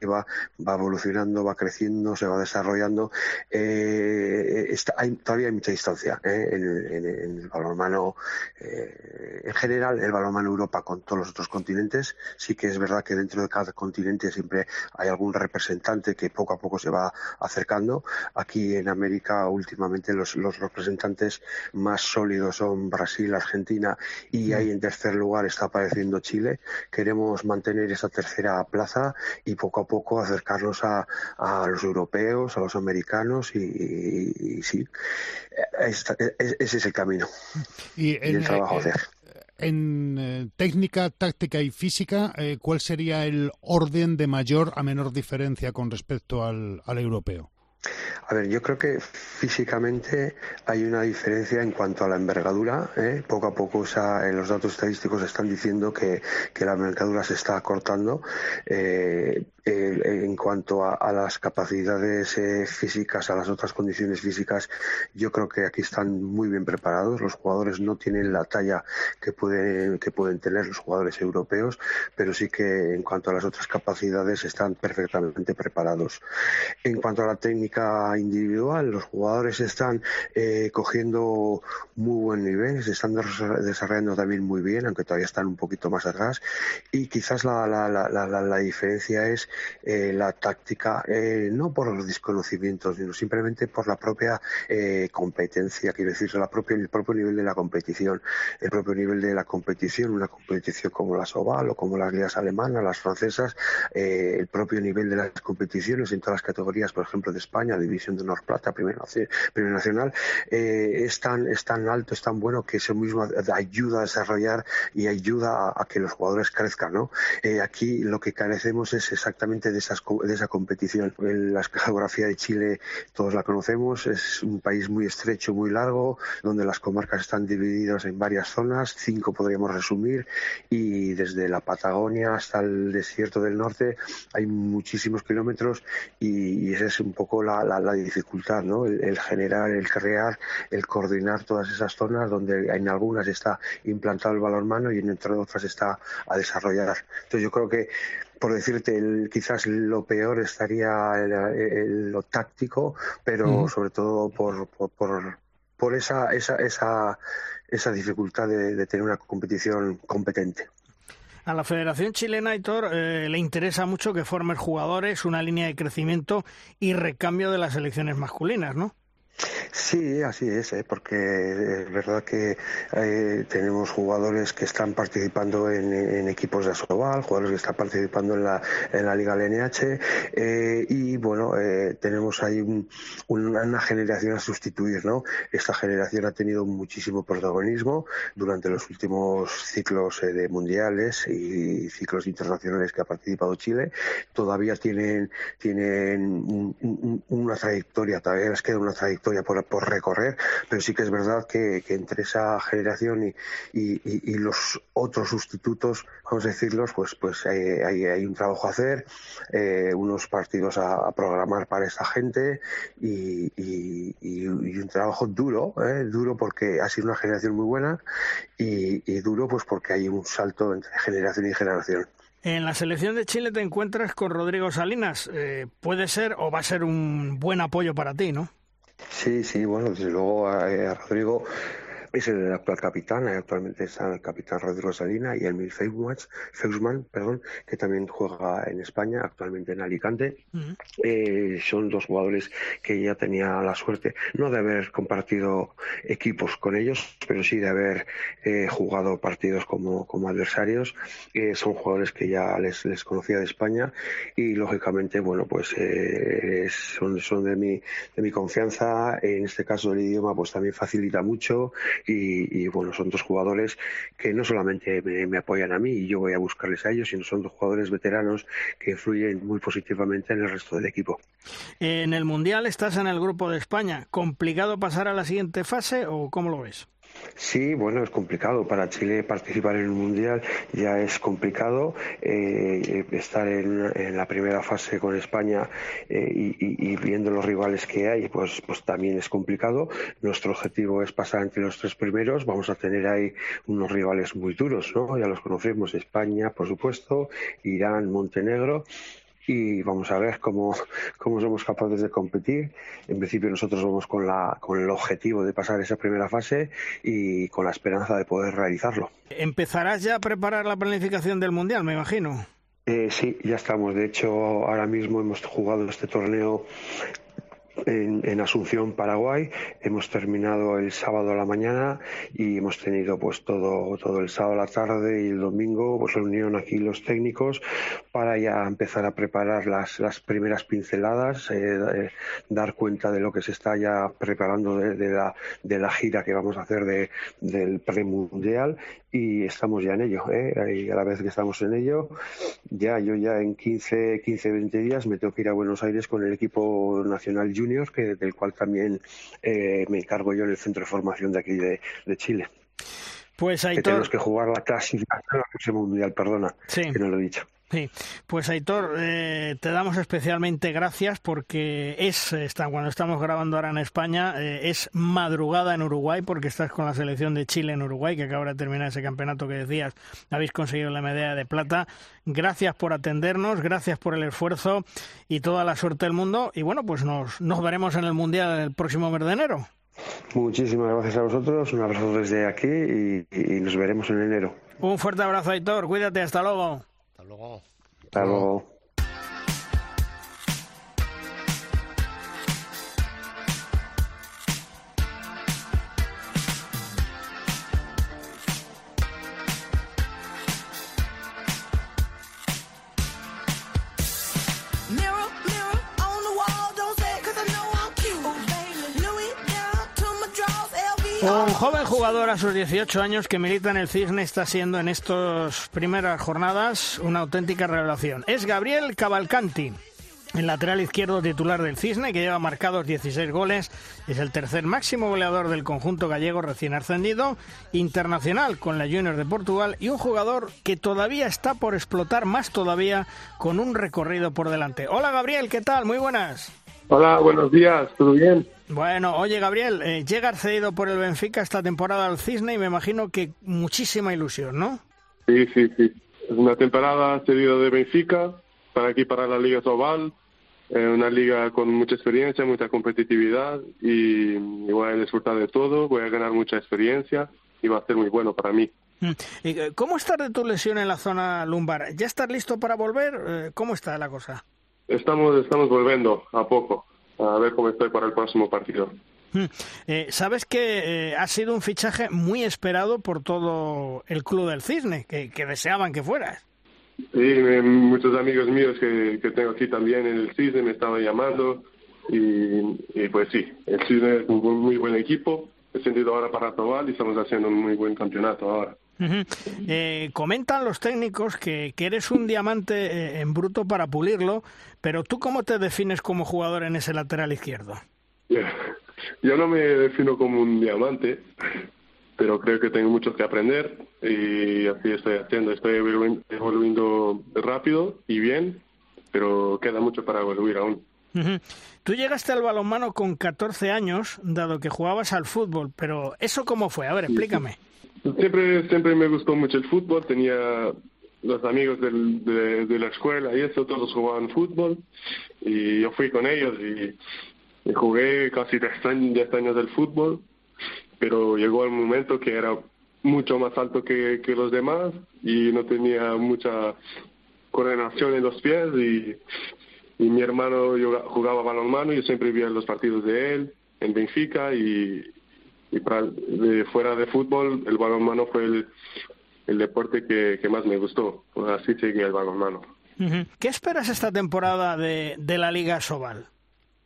va, va evolucionando, va creciendo, se va desarrollando. Eh, está, hay, todavía hay mucha distancia ¿eh? en, en, en, el balonmano, eh, en general, el balonmano Europa con todos los otros continentes. Sí que es verdad que dentro de cada continente siempre hay algún representante que poco a poco se va acercando. Aquí en América, últimamente, los, los representantes más sólidos son Brasil, Argentina y ahí en tercer lugar está apareciendo Chile. Queremos mantener esa tercera plaza y poco a poco acercarnos a, a los europeos, a los americanos y, y, y sí, esta, ese es el camino y, en, y el trabajo eh, En eh, técnica, táctica y física, eh, ¿cuál sería el orden de mayor a menor diferencia con respecto al, al europeo? A ver, yo creo que físicamente hay una diferencia en cuanto a la envergadura. ¿eh? Poco a poco o sea, los datos estadísticos están diciendo que, que, la envergadura se está acortando. Eh, en cuanto a, las capacidades eh, físicas, a las otras condiciones físicas, yo creo que aquí están muy bien preparados. Los jugadores no tienen la talla que pueden, que pueden tener los jugadores europeos, pero sí que en cuanto a las otras capacidades están perfectamente preparados. En cuanto a la técnica individual, los jugadores están eh, cogiendo muy buen nivel, se están desarrollando también muy bien, aunque todavía están un poquito más atrás. Y quizás la, la, la, la diferencia es eh, la táctica, eh, no por los desconocimientos, sino simplemente por la propia eh, competencia, quiero decir, la propia, el propio nivel de la competición, el propio nivel de la competición, una competición como la Soval o como las ligas alemanas, las francesas, el propio nivel de las competiciones en todas las categorías, por ejemplo, de España, División de Honor Plata, Primera, Nacional, es, tan, es tan alto, es tan bueno que eso mismo ayuda a desarrollar y ayuda a, a que los jugadores crezcan, ¿no? aquí lo que carecemos es exactamente de, esas, de esa competición. La geografía de Chile todos la conocemos, es un país muy estrecho, muy largo, donde las comarcas están divididas en varias zonas, cinco podríamos resumir, y desde la Patagonia hasta el desierto del norte hay muchísimos kilómetros y, esa es un poco la, la, dificultad, ¿no? El, generar, el crear, el coordinar todas esas zonas donde en algunas está implantado el balonmano y en otras está a desarrollar. Entonces yo creo que por decirte, el, quizás lo peor estaría el, lo táctico, pero sobre todo por, por, por, esa, esa, esa, esa dificultad de, tener una competición competente. A la Federación Chilena, Aitor, eh, le interesa mucho que formen jugadores, una línea de crecimiento y recambio de las selecciones masculinas, ¿no? Sí, así es, ¿eh? porque es verdad que eh, tenemos jugadores que están participando en, equipos de Asobal, jugadores que están participando en la, en la Liga LNH eh, y bueno, tenemos ahí una generación a sustituir, ¿no? Esta generación ha tenido muchísimo protagonismo durante los últimos ciclos de mundiales y ciclos internacionales que ha participado Chile. Todavía tienen, tienen una trayectoria, todavía les queda una trayectoria por recorrer, pero sí que es verdad que, entre esa generación y, los otros sustitutos, vamos a decirlos, pues, pues hay, un trabajo a hacer, eh, unos partidos a, programar para esta gente y, un trabajo duro, eh, duro porque ha sido una generación muy buena y, duro pues porque hay un salto entre generación y generación. En la selección de Chile te encuentras con Rodrigo Salinas. Eh, puede ser o va a ser un buen apoyo para ti, ¿no? Sí, sí, bueno, desde luego a, a Rodrigo es el actual capitán, actualmente está el capitán Rodrigo Salina y Emil Feusman, perdón, que también juega en España, actualmente en Alicante. Eh, son dos jugadores que ya tenía la suerte, no de haber compartido equipos con ellos, pero sí de haber eh, jugado partidos como, como adversarios. Eh, son jugadores que ya les, les conocía de España y lógicamente, bueno, pues son, son de mi, de mi confianza. En este caso el idioma pues también facilita mucho y, bueno, son dos jugadores que no solamente me, apoyan a mí y yo voy a buscarles a ellos, sino son dos jugadores veteranos que influyen muy positivamente en el resto del equipo. En el Mundial estás en el grupo de España. ¿Complicado pasar a la siguiente fase o cómo lo ves? Sí, bueno, es complicado. Para Chile participar en el Mundial ya es complicado. Eh, estar en, la primera fase con España eh, y, viendo los rivales que hay, pues, pues también es complicado. Nuestro objetivo es pasar entre los tres primeros. Vamos a tener ahí unos rivales muy duros, ¿no? Ya los conocemos, España, por supuesto, Irán, Montenegro y vamos a ver cómo, cómo somos capaces de competir. En principio nosotros vamos con, la, con el objetivo de pasar esa primera fase y con la esperanza de poder realizarlo. ¿Empezarás ya a preparar la planificación del Mundial, me imagino? Eh, sí, ya estamos. De hecho, ahora mismo hemos jugado este torneo en, Asunción, Paraguay. Hemos terminado el sábado a la mañana y hemos tenido pues todo, todo el sábado a la tarde y el domingo pues reunión aquí los técnicos para ya empezar a preparar las, las primeras pinceladas, eh, eh, dar cuenta de lo que se está ya preparando de, la, de la gira que vamos a hacer de, del premundial y estamos ya en ello. ¿eh? Y a la vez que estamos en ello, ya yo ya en 15, 15, 20 días me tengo que ir a Buenos Aires con el equipo nacional junior, que, del cual también eh, me encargo yo en el centro de formación de aquí de, Chile. Pues hay que tenemos que jugar la clasificación mundial, perdona, que no lo he dicho. Sí, pues Aitor, eh, te damos especialmente gracias porque es, está, cuando estamos grabando ahora en España, eh, es madrugada en Uruguay porque estás con la selección de Chile en Uruguay, que acaba de terminar ese campeonato que decías, habéis conseguido la medalla de plata. Gracias por atendernos, gracias por el esfuerzo y toda la suerte del mundo. Y bueno, pues nos, nos veremos en el Mundial el próximo mes de enero. Muchísimas gracias a vosotros, un abrazo desde aquí y, y nos veremos en enero. Un fuerte abrazo, Aitor, cuídate, hasta luego. Hasta luego. Hasta luego. Un joven jugador a sus 18 años que milita en el Cisne está siendo en estas primeras jornadas una auténtica revelación. Es Gabriel Cavalcanti. El lateral izquierdo titular del Cisne, que lleva marcados 16 goles, es el tercer máximo goleador del conjunto gallego recién ascendido, internacional con la Junior de Portugal y un jugador que todavía está por explotar más todavía con un recorrido por delante. Hola Gabriel, ¿qué tal? Muy buenas. Hola, buenos días, ¿todo bien? Bueno, oye Gabriel, eh, llega cedido por el Benfica esta temporada al Cisne y me imagino que muchísima ilusión, ¿no? Sí, sí, sí. Es una temporada cedida de Benfica para aquí, para la Liga Sobal. Eh, una liga con mucha experiencia, mucha competitividad y, y voy a disfrutar de todo, voy a ganar mucha experiencia y va a ser muy bueno para mí. Mm. ¿Y, eh, ¿Cómo estás de tu lesión en la zona lumbar? ¿Ya estás listo para volver? Eh, ¿Cómo está la cosa? Estamos, estamos volviendo a poco, a ver cómo estoy para el próximo partido. Mm. Eh, Sabes que eh, ha sido un fichaje muy esperado por todo el club del Cisne, que, que deseaban que fueras. Sí, me- muchos amigos míos que, que tengo aquí también en el CISE me estaban llamando y, y pues sí, el CISE es un muy buen equipo, he sentido ahora para Tobal y estamos haciendo un muy buen campeonato ahora. Eh, comentan los técnicos que, que eres un diamante eh, en bruto para pulirlo, pero ¿tú cómo te defines como jugador en ese lateral izquierdo? *laughs* Yo no me defino como un diamante, pero creo que tengo mucho que aprender y así estoy haciendo. Estoy evolu- evolucionando rápido y bien, pero queda mucho para evoluir aún. Tú llegaste al balonmano con 14 años, dado que jugabas al fútbol, pero ¿eso cómo fue? A ver, explícame. Siempre, siempre me gustó mucho el fútbol, tenía los amigos de, la escuela y eso, todos jugaban fútbol y yo fui con ellos y, jugué casi 10 años, 10 años del fútbol, pero llegó el momento que era mucho más alto que, los demás y no tenía mucha coordinación en los pies y, mi hermano yoga- jugaba balonmano yo siempre veía los partidos de él en Benfica y, y para, de, fuera de fútbol el balonmano fue el, el deporte que, que más me gustó. Así seguí el balonmano. ¿Qué esperas esta temporada de, de la Liga Sobal?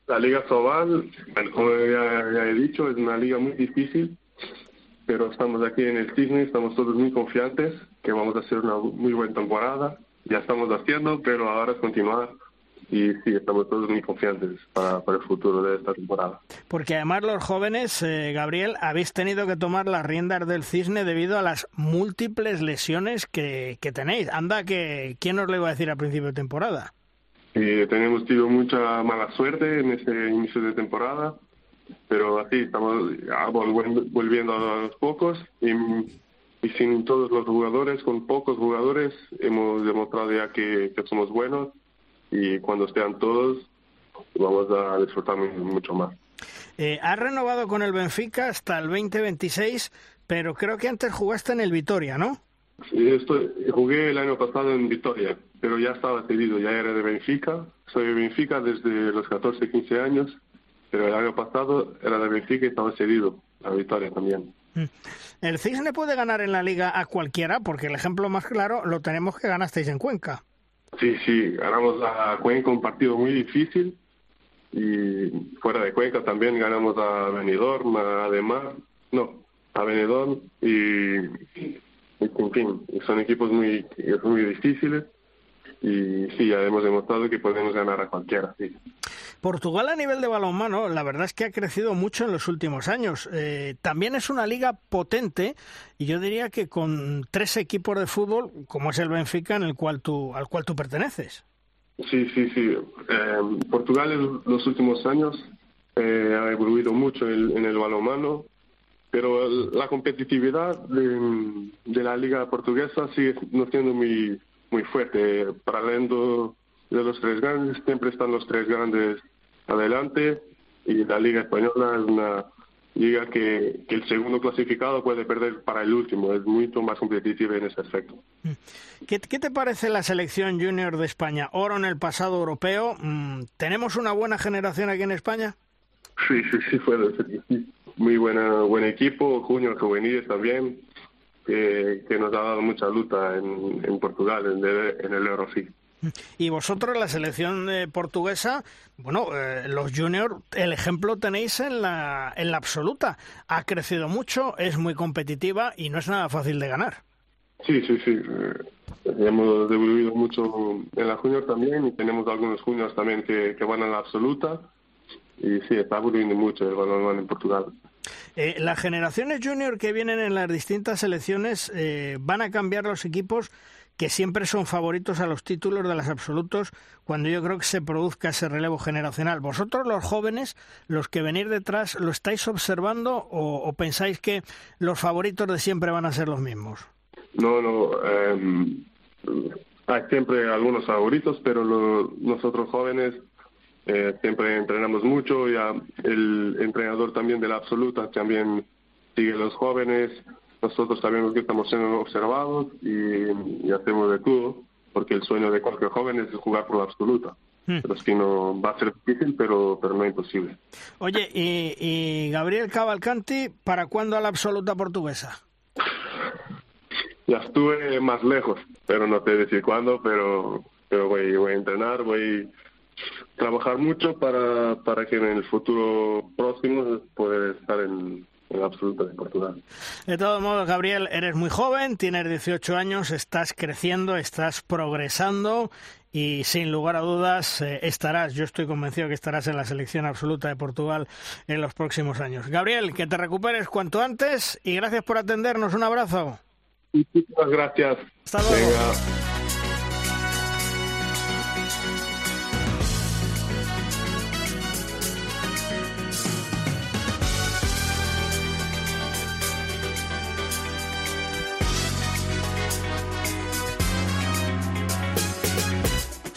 La Liga Sobal, bueno, como ya, ya he dicho, es una liga muy difícil, pero estamos aquí en el Cisne, estamos todos muy confiantes que vamos a hacer una muy buena temporada. Ya estamos haciendo, pero ahora es continuar. Y sí, estamos todos muy confiantes para, para el futuro de esta temporada. Porque además los jóvenes, eh, Gabriel, habéis tenido que tomar las riendas del cisne debido a las múltiples lesiones que, que tenéis. Anda, que ¿quién os lo iba a decir a principio de temporada? Y tenemos tenido mucha mala suerte en ese inicio de temporada, pero así estamos volviendo a los pocos y, y sin todos los jugadores, con pocos jugadores, hemos demostrado ya que, que somos buenos y cuando estén todos vamos a disfrutar mu- mucho más. Eh, has renovado con el Benfica hasta el 2026, pero creo que antes jugaste en el Vitoria, ¿no? Sí, estoy, jugué el año pasado en Vitoria, pero ya estaba cedido, ya era de Benfica. Soy de Benfica desde los 14, 15 años, pero el año pasado era de Benfica y estaba cedido a Vitoria también. El Cisne puede ganar en la liga a cualquiera, porque el ejemplo más claro lo tenemos que ganasteis en Cuenca. Sí, sí, ganamos a Cuenca un partido muy difícil y fuera de Cuenca también ganamos a Benidorm, a Ademar, no, a Benidorm y, y en fin, son equipos muy, muy difíciles y sí, ya hemos demostrado que podemos ganar a cualquiera, sí. Portugal a nivel de balonmano, la verdad es que ha crecido mucho en los últimos años. Eh, también es una liga potente y yo diría que con tres equipos de fútbol, como es el Benfica, en el cual tú, al cual tú perteneces. Sí, sí, sí. Eh, Portugal en los últimos años eh, ha evoluido mucho en, el balonmano, pero la competitividad de, la liga portuguesa sigue siendo muy muy fuerte. Paralelo de los tres grandes, siempre están los tres grandes adelante y la Liga Española es una liga que, que, el segundo clasificado puede perder para el último. Es mucho más competitiva en ese aspecto. Mm. ¿Qué, ¿Qué, te parece la selección junior de España? Oro en el pasado europeo. Mm, ¿Tenemos una buena generación aquí en España? Sí, sí, sí, puede ser Muy buena, buen equipo, junior, juveniles también, que, que nos ha dado mucha lucha en, en Portugal, en el, en el Euro, sí. Y vosotros, la selección eh, portuguesa, bueno, eh, los juniors, el ejemplo tenéis en la, en la absoluta. Ha crecido mucho, es muy competitiva y no es nada fácil de ganar. Sí, sí, sí. Eh, hemos devolvido mucho en la junior también y tenemos algunos juniors también que, que van a la absoluta. Y sí, está evolucionando mucho el balonmano en Portugal. las generaciones junior que vienen en las distintas selecciones van a cambiar los equipos que siempre son favoritos a los títulos de los absolutos cuando yo creo que se produzca ese relevo generacional. ¿Vosotros los jóvenes, los que venís detrás, lo estáis observando o, pensáis que los favoritos de siempre van a ser los mismos? No, no. Em, hay siempre algunos favoritos, pero nosotros jóvenes eh, siempre entrenamos mucho. Ya el entrenador también de la absoluta también sigue los jóvenes nosotros sabemos que estamos siendo observados y, hacemos de todo, porque el sueño de cualquier joven es jugar por la absoluta. Hmm. Pero es que no va a ser difícil, pero, pero no imposible. Oye, y, Gabriel Cavalcanti, ¿para cuándo a la absoluta portuguesa? Ya estuve más lejos, pero no te decir cuándo, pero, pero voy, voy a entrenar, voy a trabajar mucho para, para que en el futuro próximo pueda estar en, en absoluto de Portugal. De todos modos, Gabriel, eres muy joven, tienes 18 años, estás creciendo, estás progresando y sin lugar a dudas eh, estarás, yo estoy convencido que estarás en la selección absoluta de Portugal en los próximos años. Gabriel, que te recuperes cuanto antes y gracias por atendernos. Un abrazo. Muchísimas gracias. Hasta luego.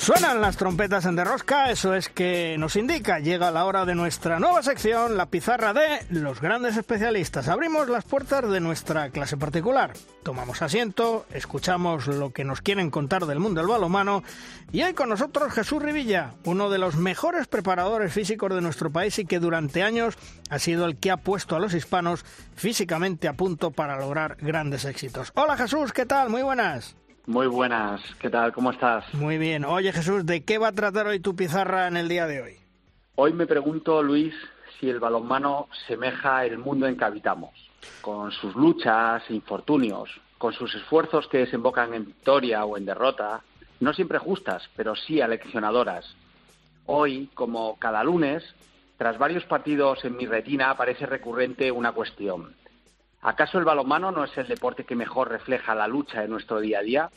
Suenan las trompetas en derrosca, eso es que nos indica, llega la hora de nuestra nueva sección, la pizarra de los grandes especialistas. Abrimos las puertas de nuestra clase particular, tomamos asiento, escuchamos lo que nos quieren contar del mundo del balonmano y hay con nosotros Jesús Rivilla, uno de los mejores preparadores físicos de nuestro país y que durante años ha sido el que ha puesto a los hispanos físicamente a punto para lograr grandes éxitos. Hola Jesús, ¿qué tal? Muy buenas. Muy buenas, ¿qué tal? ¿Cómo estás? Muy bien. Oye Jesús, ¿de qué va a tratar hoy tu pizarra en el día de hoy? Hoy me pregunto, Luis, si el balonmano semeja el mundo en que habitamos, con sus luchas e infortunios, con sus esfuerzos que desembocan en victoria o en derrota, no siempre justas, pero sí aleccionadoras. Hoy, como cada lunes, tras varios partidos en mi retina aparece recurrente una cuestión. ¿Acaso el balonmano no es el deporte que mejor refleja la lucha de nuestro día a día?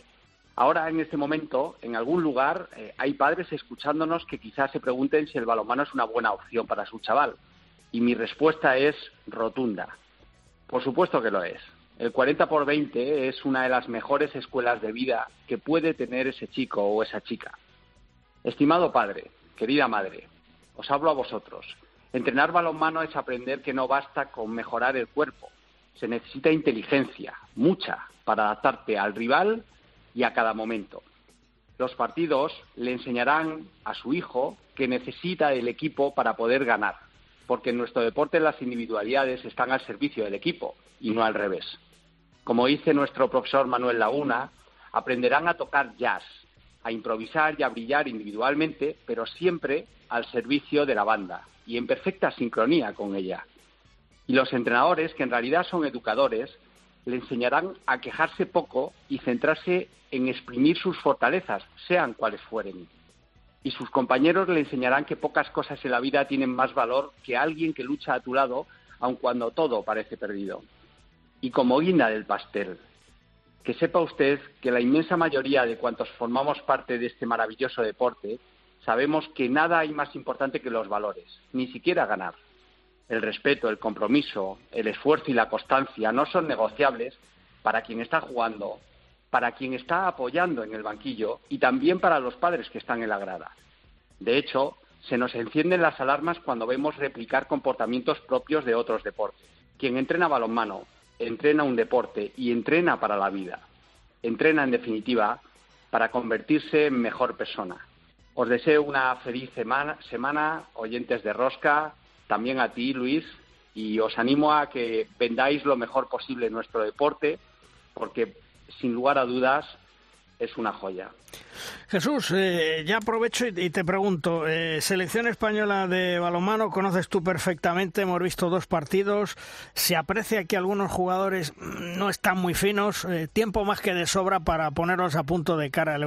Ahora, en este momento, en algún lugar, eh, hay padres escuchándonos que quizás se pregunten si el balonmano es una buena opción para su chaval. Y mi respuesta es rotunda. Por supuesto que lo es. El 40 por 20 es una de las mejores escuelas de vida que puede tener ese chico o esa chica. Estimado padre, querida madre, os hablo a vosotros. Entrenar balonmano es aprender que no basta con mejorar el cuerpo, se necesita inteligencia, mucha, para adaptarte al rival y a cada momento. Los partidos le enseñarán a su hijo que necesita el equipo para poder ganar, porque en nuestro deporte las individualidades están al servicio del equipo y no al revés. Como dice nuestro profesor Manuel Laguna, aprenderán a tocar jazz, a improvisar y a brillar individualmente, pero siempre al servicio de la banda y en perfecta sincronía con ella. Y los entrenadores, que en realidad son educadores, le enseñarán a quejarse poco y centrarse en exprimir sus fortalezas, sean cuales fueren. y sus compañeros le enseñarán que pocas cosas en la vida tienen más valor que alguien que lucha a tu lado, aun cuando todo parece perdido. Y como guinda del pastel, que sepa usted que la inmensa mayoría de cuantos formamos parte de este maravilloso deporte sabemos que nada hay más importante que los valores, ni siquiera ganar. El respeto, el compromiso, el esfuerzo y la constancia no son negociables para quien está jugando, para quien está apoyando en el banquillo y también para los padres que están en la grada. De hecho, se nos encienden las alarmas cuando vemos replicar comportamientos propios de otros deportes. Quien entrena balonmano, entrena un deporte y entrena para la vida. Entrena, en definitiva, para convertirse en mejor persona. Os deseo una feliz semana, semana, oyentes de Rosca, también a ti, Luis, y os animo a que vendáis lo mejor posible nuestro deporte, porque sin lugar a dudas es una joya. Jesús, eh, ya aprovecho y, te pregunto, eh, selección española de balonmano, conoces tú perfectamente, hemos visto dos partidos, se aprecia que algunos jugadores no están muy finos, eh, tiempo más que de sobra para ponerlos a punto de cara al,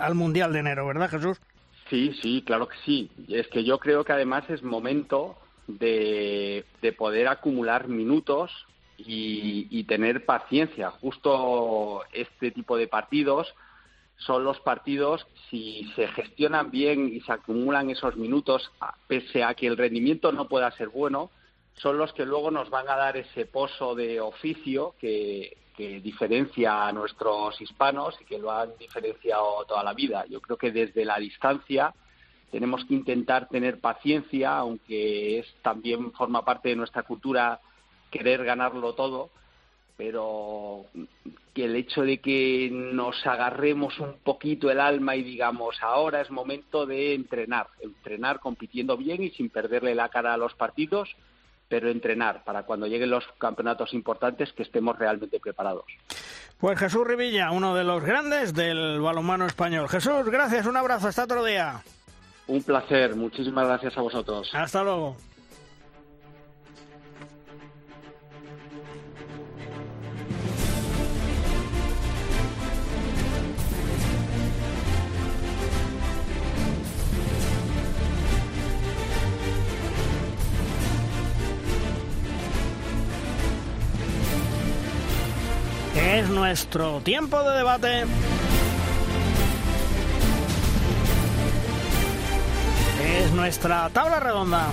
al, Mundial de enero, ¿verdad Jesús? Sí, sí, claro que sí. Es que yo creo que además es momento de, de poder acumular minutos y, tener paciencia. Justo este tipo de partidos son los partidos, si se gestionan bien y se acumulan esos minutos, pese a que el rendimiento no pueda ser bueno, son los que luego nos van a dar ese pozo de oficio que diferencia a nuestros hispanos y que lo han diferenciado toda la vida. Yo creo que desde la distancia tenemos que intentar tener paciencia, aunque es también forma parte de nuestra cultura querer ganarlo todo, pero que el hecho de que nos agarremos un poquito el alma y digamos ahora es momento de entrenar, entrenar compitiendo bien y sin perderle la cara a los partidos, pero entrenar para cuando lleguen los campeonatos importantes que estemos realmente preparados. Pues Jesús Rivilla, uno de los grandes del balonmano español. Jesús, gracias, un abrazo, hasta otro día. Un placer, muchísimas gracias a vosotros. Hasta luego. es nuestro tiempo de debate. Nuestra tabla redonda.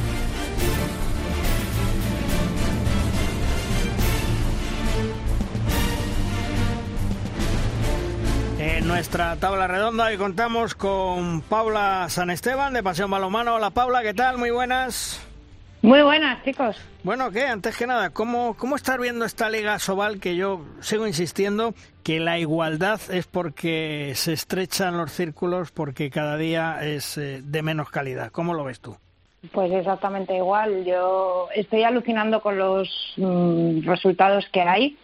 En nuestra tabla redonda y contamos con Paula San Esteban de Pasión Balomano. Hola Paula, ¿qué tal? Muy buenas. Muy buenas, chicos. Bueno, ¿qué? Antes que nada, ¿cómo, ¿cómo estar viendo esta Liga Sobal que yo sigo insistiendo que la igualdad es porque se estrechan los círculos, porque cada día es eh, de menos calidad? ¿Cómo lo ves tú? Pues exactamente igual. Yo estoy alucinando con los mm, resultados que hay,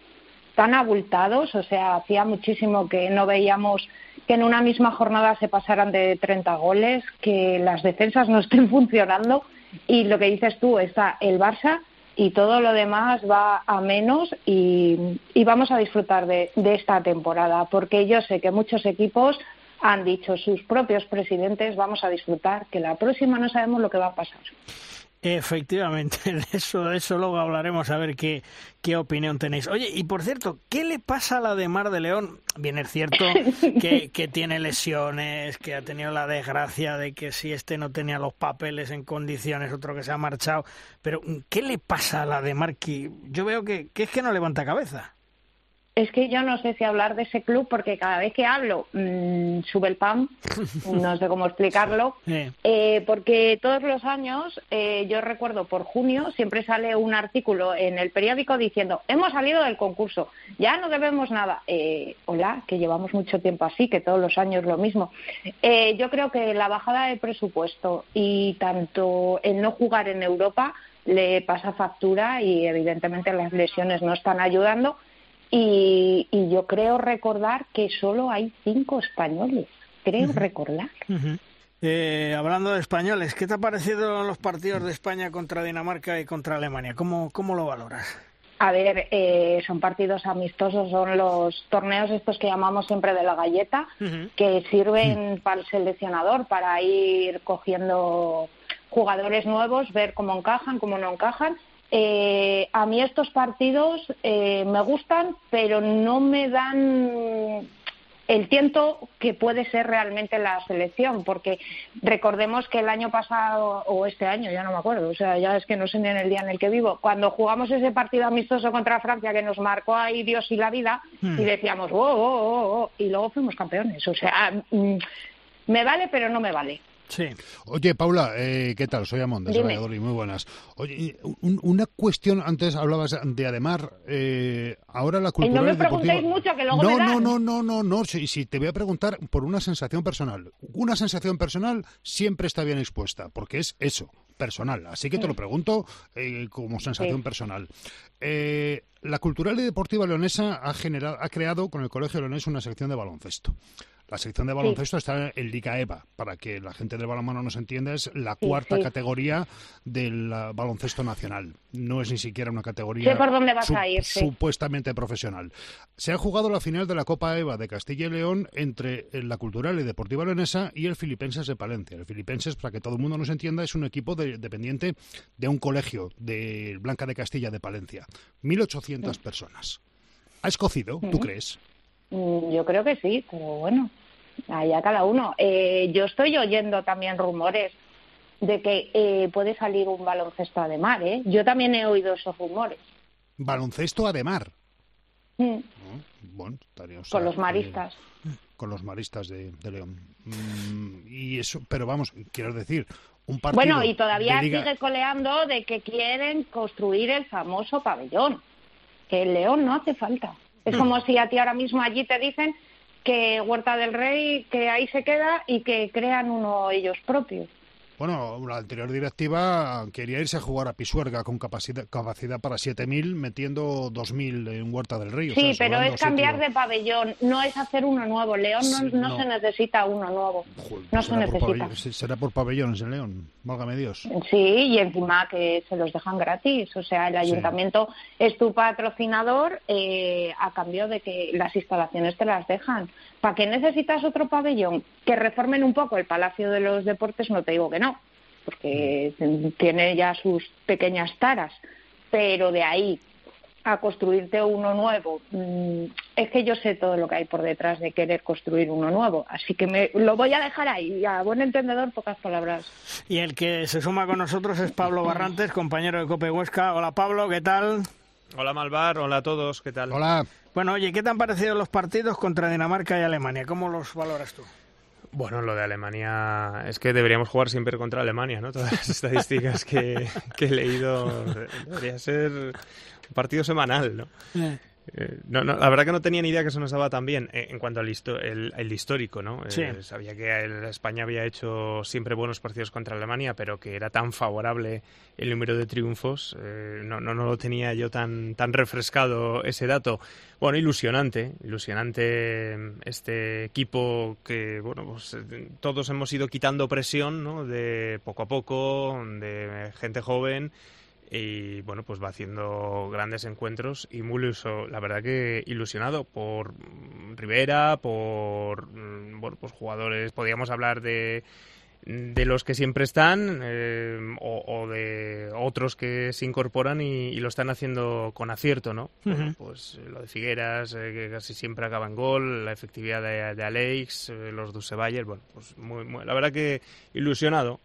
tan abultados, o sea, hacía muchísimo que no veíamos que en una misma jornada se pasaran de 30 goles, que las defensas no estén *laughs* funcionando y lo que dices tú, está el Barça y todo lo demás va a menos y, vamos a disfrutar de, esta temporada, porque yo sé que muchos equipos han dicho, sus propios presidentes, vamos a disfrutar, que la próxima no sabemos lo que va a pasar. Efectivamente, *laughs* de eso, de eso luego hablaremos a ver qué, qué opinión tenés. Oye, y por cierto, ¿qué le pasa a la de Mar de León? Bien, es cierto *laughs* que, que tiene lesiones, que ha tenido la desgracia de que si este no tenía los papeles en condiciones, otro que se ha marchado, pero ¿qué le pasa a la de Mar? Que yo veo que, que es que no levanta cabeza es que yo no sé si hablar de ese club porque cada vez que hablo mmm, sube el pan, *laughs* no sé cómo explicarlo, eh, porque todos los años, eh, yo recuerdo por junio, siempre sale un artículo en el periódico diciendo, hemos salido del concurso, ya no debemos nada. Eh, hola, que llevamos mucho tiempo así, que todos los años lo mismo. yo creo que la bajada de presupuesto y tanto el no jugar en Europa le pasa factura y evidentemente las lesiones no están ayudando y, yo creo recordar que solo hay cinco españoles, creo recordar. Eh, hablando de españoles, ¿qué te ha parecido los partidos de España contra Dinamarca y contra Alemania? ¿Cómo, cómo lo valoras? A ver, eh, son partidos amistosos, son los torneos estos que llamamos siempre de la galleta, que sirven para el seleccionador para ir cogiendo jugadores nuevos, ver cómo encajan, cómo no encajan. Eh, a mí estos partidos eh, me gustan, pero no me dan el tiento que puede ser realmente la selección, porque recordemos que el año pasado, o este año, ya no me acuerdo, o sea, ya es que no sé ni en el día en el que vivo, cuando jugamos ese partido amistoso contra Francia que nos marcó ahí Dios y la vida, hmm. y decíamos, oh, oh, oh, oh, y luego fuimos campeones. O sea, mm, me vale, pero no me vale. Sí. Oye, Paula, eh, ¿qué tal? Soy Amón de muy buenas. Oye, una cuestión, antes hablabas de Ademar, eh, ahora la cultura no me deportiva... mucho, que luego no, me no, no, no, no, no, si, si, te voy a preguntar por una sensación personal. Una sensación personal siempre está bien expuesta, porque es eso, personal. Así que te lo pregunto eh, como sensación personal. Eh, la Cultural y Deportiva Leonesa ha, generado, ha creado con el Colegio Leonés una sección de baloncesto. La sección de baloncesto está en Liga EVA, para que la gente del balonmano nos entienda, es la cuarta categoría del uh, baloncesto nacional. No es ni siquiera una categoría supuestamente profesional. Se ha jugado la final de la Copa EVA de Castilla y León entre la Cultural y Deportiva Leonesa y el Filipenses de Palencia. El Filipenses, para que todo el mundo nos entienda, es un equipo dependiente de un colegio de Blanca de Castilla de Palencia. 1.800 personas. ¿Ha escocido, tú crees? Mm, yo creo que sí, pero bueno, allá cada uno. Eh, yo estoy oyendo también rumores de que eh, puede salir un baloncesto a de mar, ¿eh? Yo también he oído esos rumores. ¿Baloncesto a de mar? Mm. Bueno, con los maristas. con los maristas de, León. Mm, y eso, pero vamos, quiero decir, un partido. Bueno, y todavía sigue coleando de que quieren construir el famoso pabellón. Que el León no hace falta. Es mm. como si a ti ahora mismo allí te dicen que Huerta del Rey, que ahí se queda y que crean uno ellos propios. Bueno, la anterior directiva quería irse a jugar a Pisuerga con capacidad, capacidad para 7.000, metiendo 2.000 en Huerta del Río. Sí, pero es cambiar de pabellón, no es hacer uno nuevo. León no, se necesita uno nuevo. no se necesita. será por pabellones en León, válgame Dios. Sí, y encima que se los dejan gratis. O sea, el ayuntamiento es tu patrocinador eh, a cambio de que las instalaciones te las dejan. ¿Para qué necesitas otro pabellón? Que reformen un poco el Palacio de los Deportes, no te digo que no, porque tiene ya sus pequeñas taras, pero de ahí a construirte uno nuevo, mm, es que yo sé todo lo que hay por detrás de querer construir uno nuevo, así que me, lo voy a dejar ahí, a buen entendedor, pocas palabras. Y el que se suma con nosotros es Pablo *laughs* Barrantes, compañero de Cope Huesca. Hola Pablo, ¿qué tal? Hola Malvar, hola a todos, ¿qué tal? Hola. Bueno, oye, ¿qué te han parecido los partidos contra Dinamarca y Alemania? ¿Cómo los valoras tú? Bueno, lo de Alemania es que deberíamos jugar siempre contra Alemania, ¿no? Todas las *laughs* estadísticas que, he leído debería ser un partido semanal, ¿no? Eh. Eh, no, no, la verdad que no tenía ni idea que eso no estaba tan bien eh, en cuanto al el, histórico, ¿no? Eh, sabía que España había hecho siempre buenos partidos contra Alemania, pero que era tan favorable el número de triunfos, no, no, no, lo tenía yo tan, tan refrescado ese dato. Bueno, ilusionante, ilusionante este equipo que, bueno, pues todos hemos ido quitando presión, ¿no? De poco a poco, de gente joven y bueno, pues va haciendo grandes encuentros. Y muy la verdad que ilusionado por Rivera, por mm, bueno, pues jugadores, podríamos hablar de de los que siempre están eh, o, de otros que se incorporan y, lo están haciendo con acierto, ¿no? pues eh, lo de Figueras, eh, que casi siempre acaba en gol, la efectividad de, de Alex, los Dusevaller, bueno, pues muy, la verdad que ilusionado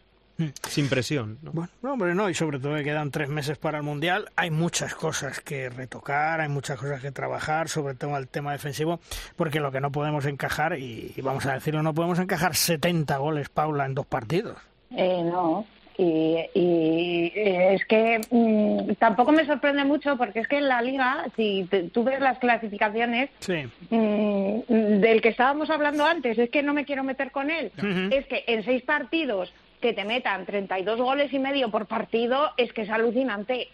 *laughs* sin presión. ¿no? Bueno, no, hombre, no, y sobre todo que quedan tres meses para el Mundial. Hay muchas cosas que retocar, hay muchas cosas que trabajar, sobre todo el tema defensivo, porque lo que no podemos encajar, y, vamos a decirlo, no podemos encajar 70 goles, Paula, en dos partidos. Eh, no, y, es que mm, tampoco me sorprende mucho porque es que en la liga, si tú ves las clasificaciones mm, del que estábamos hablando antes, es que no me quiero meter con él, es que en seis partidos que te metan 32 goles y medio por partido es que es alucinante.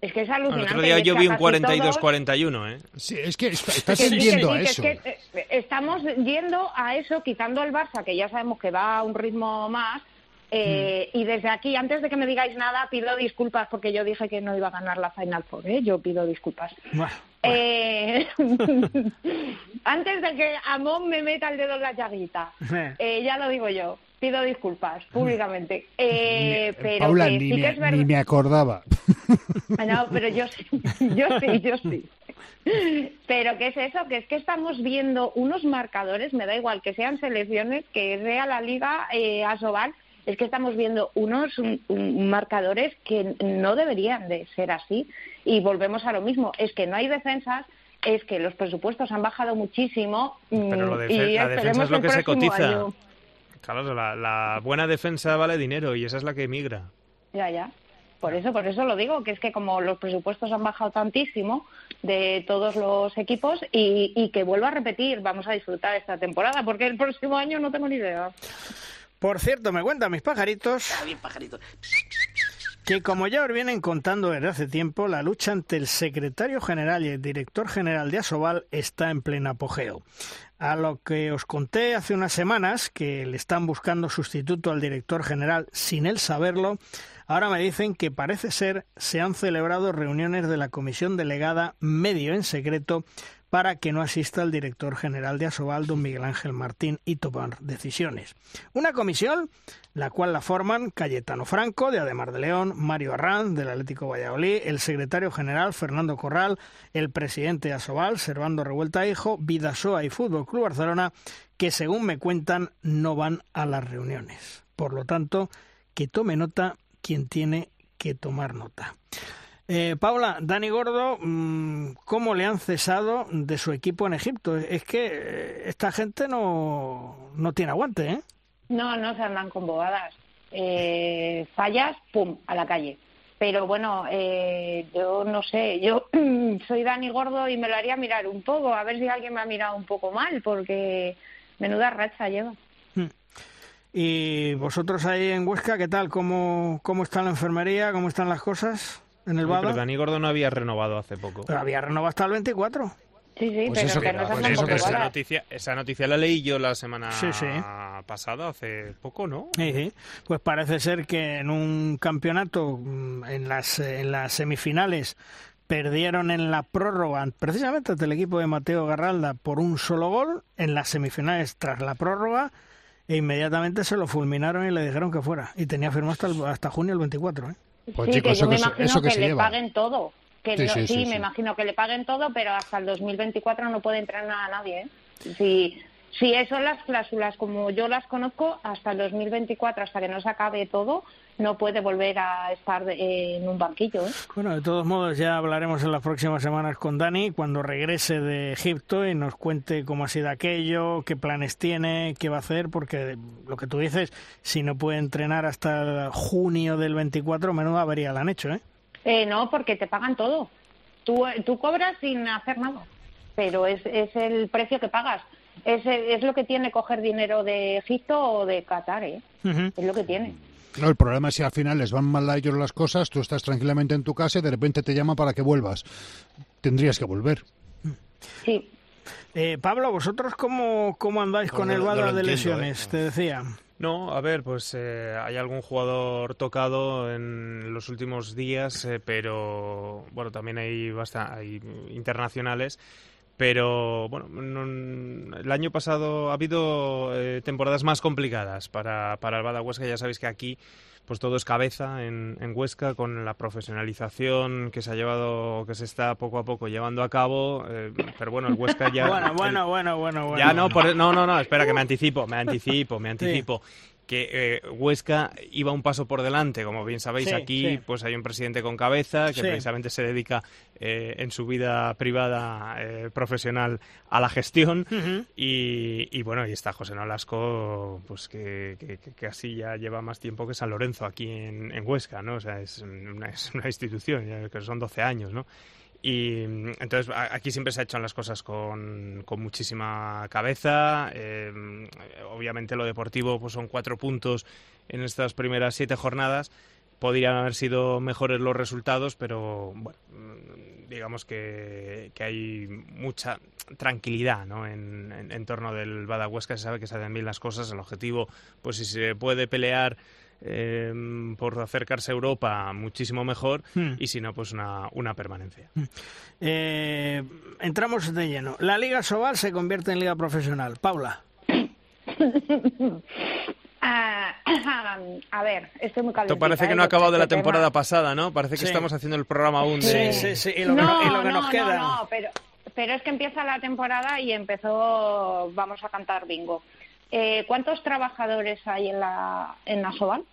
Es que es alucinante. el otro día yo vi un 42-41, ¿eh? Sí, es que está, yendo a eso. Eh, estamos yendo a eso, quitando el Barça, que ya sabemos que va a un ritmo más, Eh, y desde aquí, antes de que me digáis nada, pido disculpas porque yo dije que no iba a ganar la Final Four. ¿eh? Yo pido disculpas. Eh, *laughs* antes de que Amón me meta el dedo en la llaguita, eh, ya lo digo yo. Pido disculpas públicamente. *laughs* Eh, pero Paula, que ni, sí me, que es verdad. ni me acordaba. No, pero yo sí, *laughs* yo sí, yo sí. Pero ¿qué es eso? Que es que estamos viendo unos marcadores, me da igual que sean selecciones, que sea la Liga eh, Asobal, es que estamos viendo unos un- un- marcadores que no deberían de ser así. Y volvemos a lo mismo, es que no hay defensas, es que los presupuestos han bajado muchísimo. Pero lo mm, y la defensa es lo que se cotiza. año. Claro, la, la buena defensa vale dinero y esa es la que emigra. Ya, ya. Por eso, por eso lo digo, que es que como los presupuestos han bajado tantísimo de todos los equipos y, y que vuelva a repetir, vamos a disfrutar esta temporada, porque el próximo año no tengo ni idea. Por cierto, me cuentan mis pajaritos que como ya os vienen contando desde hace tiempo, la lucha ante el secretario general y el director general de Asobal está en pleno apogeo. A lo que os conté hace unas semanas que le están buscando sustituto al director general sin él saberlo, ahora me dicen que parece ser se han celebrado reuniones de la comisión delegada medio en secreto para que no asista el director general de Asobal, don Miguel Ángel Martín, y tomar decisiones. Una comisión, la cual la forman Cayetano Franco, de Ademar de León, Mario Arranz, del Atlético Valladolid, el secretario general Fernando Corral, el presidente de Asobal, Servando Revuelta Hijo, Vidasoa y Fútbol Club Barcelona, que según me cuentan no van a las reuniones. Por lo tanto, que tome nota quien tiene que tomar nota. Eh, Paula, Dani Gordo, mm, ¿cómo le han cesado de su equipo en Egipto? Es que eh, esta gente no, no tiene aguante, ¿eh? No, no se andan con bobadas. Eh, fallas, pum, a la calle. Pero bueno, eh, yo no sé, yo *clears throat* soy Dani Gordo y me lo haría mirar un poco, a ver si alguien me ha mirado un poco mal, porque menuda racha lleva. Y vosotros ahí en Huesca, ¿qué tal? ¿Cómo, cómo está la enfermería? ¿Cómo están las cosas en el Uy, pero Bada? Dani Gordo no había renovado hace poco. Pero había renovado hasta el 24. Sí, sí, Pues pero eso que no se pues eso que esa noticia, esa noticia la leí yo la semana Sí, sí. pasada, hace poco, ¿no? Sí, sí. Pues parece ser que en un campeonato, mm, en las, eh, en las semifinales, perdieron en la prórroga, precisamente ante el equipo de Mateo Garralda, por un solo gol. En las semifinales, tras la prórroga, e inmediatamente se lo fulminaron y le dijeron que fuera. Y tenía firmado hasta, el- hasta junio del 24. ¿eh? Pues sí, chicos, que yo me imagino eso que, que se le lleva. paguen todo. Que Sí, no- sí, sí, sí, me imagino que le paguen todo, pero hasta el 2024 no puede entrenar a nadie. ¿eh? Si, si eso las cláusulas, como yo las conozco, hasta el 2024, hasta que no se acabe todo, no puede volver a estar en un banquillo. ¿eh? Bueno, de todos modos, ya hablaremos en las próximas semanas con Dani cuando regrese de Egipto y nos cuente cómo ha sido aquello, qué planes tiene, qué va a hacer, porque lo que tú dices, si no puede entrenar hasta junio del 24, menuda avería la han hecho, ¿eh? Eh, no, porque te pagan todo. Tú, tú cobras sin hacer nada, pero es, es el precio que pagas. Es, es lo que tiene coger dinero de Egipto o de Qatar, ¿eh? Es lo que tiene. No, el problema es si al final les van mal a ellos las cosas, tú estás tranquilamente en tu casa y de repente te llama para que vuelvas. Tendrías que volver. Sí. Eh, Pablo, ¿vosotros cómo, cómo andáis con No, el no Bada de lesiones? ¿eh? Te decía. No, a ver, pues eh, hay algún jugador tocado en los últimos días, eh, pero bueno, también hay, basta- hay internacionales. Pero bueno, no- el año pasado ha habido eh, temporadas más complicadas para, para el Bada Huesca. Ya sabéis que aquí pues todo es cabeza en, en Huesca con la profesionalización que se ha llevado, que se está poco a poco llevando a cabo. eh, pero bueno, el Huesca ya. *laughs* Bueno, el- bueno, bueno, bueno, bueno. ya no, por- no, no, no, espera, que me anticipo, me anticipo, me anticipo. Que eh, Huesca iba un paso por delante, como bien sabéis, Sí, aquí sí. pues hay un presidente con cabeza que Sí. precisamente se dedica eh, en su vida privada, eh, profesional, a la gestión. y, y bueno, y está José Nolasco, pues que, que, así ya lleva más tiempo que San Lorenzo aquí en, en Huesca, ¿no? O sea, es una, es una institución, ya que son 12 años, ¿no? Y mm, entonces aquí siempre se ha hecho las cosas con, con muchísima cabeza. eh, obviamente lo deportivo pues son cuatro puntos en estas primeras siete jornadas. Podrían haber sido mejores los resultados, pero bueno, mm, digamos que, que hay mucha tranquilidad ¿no? en, en, en torno del Badahuesca. Se sabe que se hacen bien las cosas. El objetivo, pues si se puede pelear em, por acercarse a Europa, muchísimo mejor, Hmm. y si no, pues una, una permanencia. Eh, entramos de lleno. La Liga Sobal se convierte en liga profesional. Paula. *laughs* Ah, *coughs* a ver, estoy muy. Esto parece que ¿eh? no ha acabado de la temporada tema. pasada, ¿no? Parece que Sí. estamos haciendo el programa aún de... Sí, sí, sí. Y lo que, no, no- y lo que no, nos queda. No, no, pero, pero es que empieza la temporada y empezó, vamos a cantar bingo. Eh, ¿Cuántos trabajadores hay en la, en la Sobal?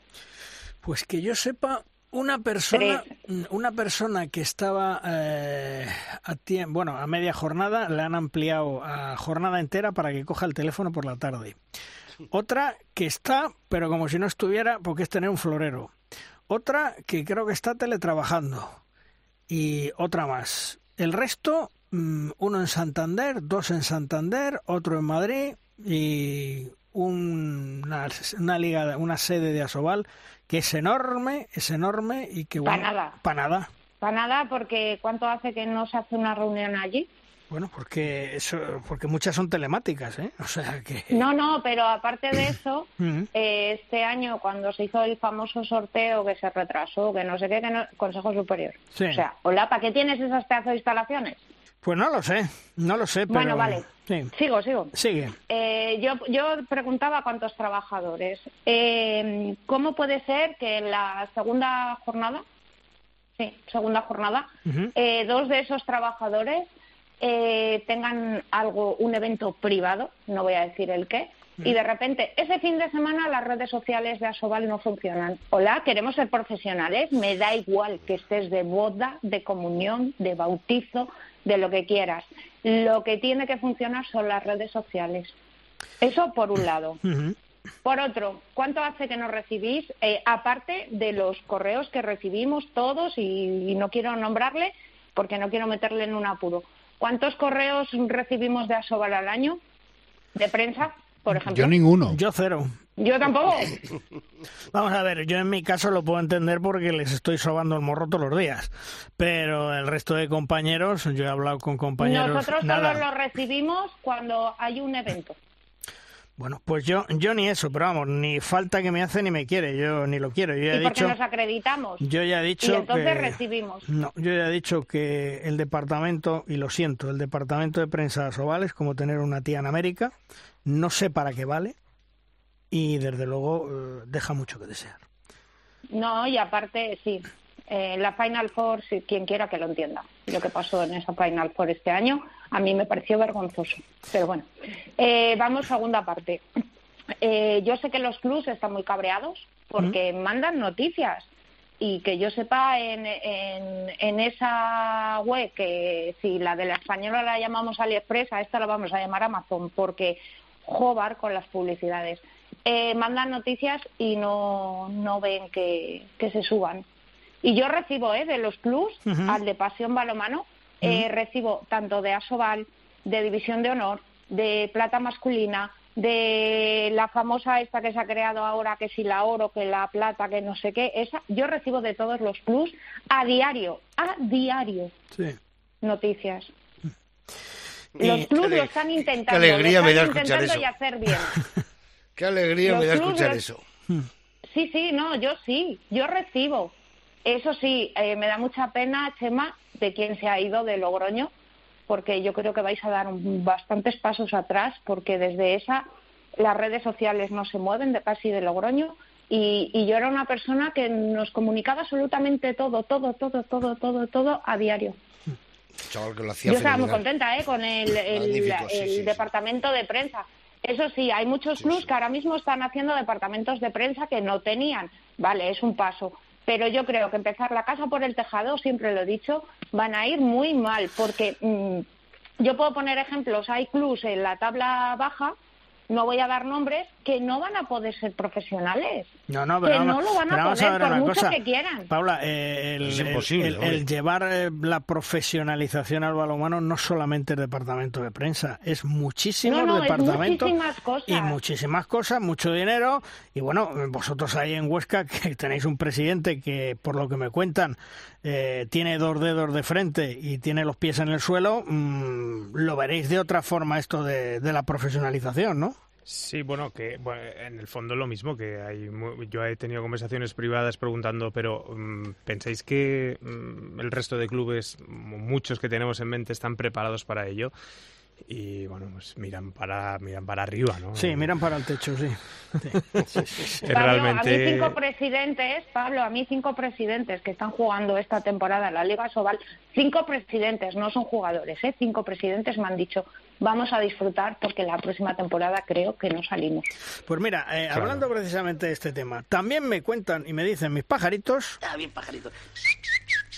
Pues que yo sepa, una persona, una persona que estaba eh, a bueno, a media jornada, le han ampliado a jornada entera para que coja el teléfono por la tarde. Otra que está, pero como si no estuviera, porque es tener un florero. Otra que creo que está teletrabajando. Y otra más. El resto, mm, uno en Santander, dos en Santander, otro en Madrid y un- una, una liga, una sede de Asobal que es enorme, es enorme y que bueno, nada. pa' nada. Para nada, porque ¿cuánto hace que no se hace una reunión allí? Bueno, porque eso, porque muchas son telemáticas, ¿eh? *laughs* O sea que. No, no, pero aparte de *clears throat* eso, Mm. eh, este año cuando se hizo el famoso sorteo que se retrasó, que no sé qué, que no, Consejo Superior. Sí. O sea, hola, ¿para qué tienes esas pedazos de instalaciones? Pues no lo sé, no lo sé, pero. Bueno, vale. Sí. Sigo, sigo. Sigue. Eh, yo, yo preguntaba cuántos trabajadores. Eh, ¿Cómo puede ser que en la segunda jornada, sí, segunda jornada, eh, dos de esos trabajadores eh, tengan algo, un evento privado, no voy a decir el qué, y de repente ese fin de semana las redes sociales de Asobal no funcionan. Hola, queremos ser profesionales, me da igual que estés de boda, de comunión, de bautizo, de lo que quieras. Lo que tiene que funcionar son las redes sociales. Eso por un lado. *laughs* Por otro, ¿cuánto hace que no recibís? Eh, aparte de los correos que recibimos todos, y, y no quiero nombrarle porque no quiero meterle en un apuro. ¿Cuántos correos recibimos de Asobal al año? ¿De prensa, por ejemplo? Yo ninguno. Yo cero. Yo tampoco. *laughs* Vamos a ver, yo en mi caso lo puedo entender porque les estoy sobando el morro todos los días. Pero el resto de compañeros, yo he hablado con compañeros. Nosotros nada. solo lo recibimos cuando hay un evento. Bueno, pues yo, yo ni eso, pero vamos, ni falta que me hace ni me quiere, yo ni lo quiero. Yo ya he y porque dicho. nos acreditamos. Yo ya he dicho y entonces que- recibimos. No, yo ya he dicho que el departamento, y lo siento, el departamento de prensa de Asobal es como tener una tía en América, no sé para qué vale, y desde luego eh, deja mucho que desear. No, y aparte, sí, eh, la Final Four, si quien quiera que lo entienda, lo que pasó en esa Final Four este año, a mí me pareció vergonzoso. Pero bueno, eh, vamos segunda parte. Eh, yo sé que los clubs están muy cabreados porque mandan noticias y que yo sepa en, en, en esa web que si la de la española la llamamos AliExpress, a esta la vamos a llamar Amazon porque jobar con las publicidades. Eh, mandan noticias y no, no ven que, que se suban. Y yo recibo eh, de los clubs, Ujú. al de Pasión Balomano, eh, recibo tanto de Asobal, de División de Honor, de Plata Masculina, de la famosa esta que se ha creado ahora, que si la oro, que la plata, que no sé qué, esa, yo recibo de todos los clubs a diario, a diario, Sí. noticias. Y- Los clubes Qué lo están qué intentando, alegría lo me da están intentando y hacer bien. *laughs* Qué alegría Los me da escuchar eso. Sí, sí, no, yo sí, yo recibo. Eso sí, eh, me da mucha pena, Chema, de quien se ha ido de Logroño, porque yo creo que vais a dar un- bastantes pasos atrás, porque desde esa las redes sociales no se mueven de casi de Logroño. Y, y yo era una persona que nos comunicaba absolutamente todo, todo, todo, todo, todo, todo a diario. Chaval que lo hacía Yo estaba muy contenta ¿eh? con el, el- Magnífico, sí, el sí, sí. departamento de prensa. Eso sí, hay muchos clubs que ahora mismo están haciendo departamentos de prensa que no tenían. Vale, es un paso. Pero yo creo que empezar la casa por el tejado, siempre lo he dicho, van a ir muy mal. Porque mm, yo puedo poner ejemplos. Hay clubs en la tabla baja, no voy a dar nombres, que no van a poder ser profesionales. No, no, pero que vamos, no lo van pero a vamos poder ver por una mucho cosa. que quieran. Paula, eh, el, Es el- imposible, el- hombre. el llevar eh, la profesionalización al balonmano no solamente es departamento de prensa, es muchísimos No, no, es departamentos muchísimas cosas. y muchísimas cosas, mucho dinero y bueno, vosotros ahí en Huesca que tenéis un presidente que por lo que me cuentan eh, tiene dos dedos de frente y tiene los pies en el suelo, mm, lo veréis de otra forma esto de, de la profesionalización, ¿no? Sí, bueno, que en el fondo lo mismo, que hay, yo he tenido conversaciones privadas preguntando, pero mm, ¿pensáis que mm, el resto de clubes, muchos que tenemos en mente, están preparados para ello? y bueno, pues miran para miran para arriba, ¿no? Sí, miran para el techo, sí. *laughs* Pablo, a mí cinco presidentes, Pablo, a mí cinco presidentes que están jugando esta temporada en la Liga Sobal, cinco presidentes, no son jugadores, ¿eh? cinco presidentes me han dicho, vamos a disfrutar porque la próxima temporada creo que no salimos. Pues mira, eh, hablando precisamente de este tema, también me cuentan y me dicen mis pajaritos... Ah, bien pajaritos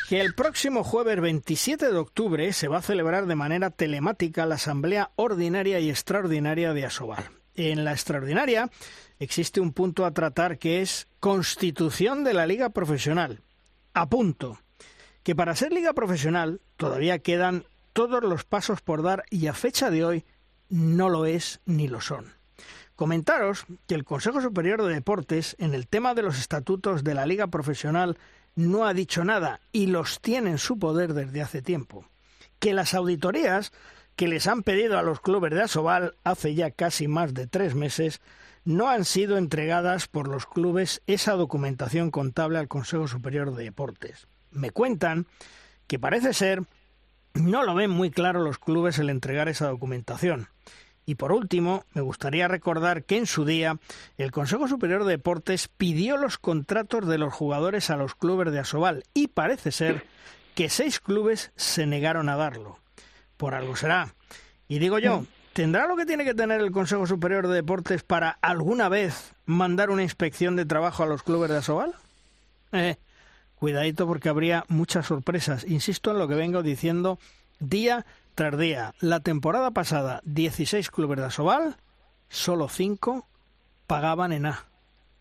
que el próximo jueves 27 de octubre se va a celebrar de manera telemática la Asamblea Ordinaria y Extraordinaria de Asobal. En la extraordinaria existe un punto a tratar que es constitución de la liga profesional. A punto. Que para ser liga profesional todavía quedan todos los pasos por dar y a fecha de hoy no lo es ni lo son. Comentaros que el Consejo Superior de Deportes, en el tema de los estatutos de la liga profesional, no ha dicho nada y los tiene en su poder desde hace tiempo. Que las auditorías que les han pedido a los clubes de Asobal hace ya casi más de tres meses no han sido entregadas por los clubes esa documentación contable al Consejo Superior de Deportes. Me cuentan que parece ser no lo ven muy claro los clubes el entregar esa documentación. Y por último, me gustaría recordar que en su día el Consejo Superior de Deportes pidió los contratos de los jugadores a los clubes de Asobal y parece ser que seis clubes se negaron a darlo. Por algo será. Y digo yo, ¿tendrá lo que tiene que tener el Consejo Superior de Deportes para alguna vez mandar una inspección de trabajo a los clubes de Asobal? Eh, cuidadito porque habría muchas sorpresas. Insisto en lo que vengo diciendo día día. La temporada pasada, 16 clubes de Asobal, solo 5 pagaban en A,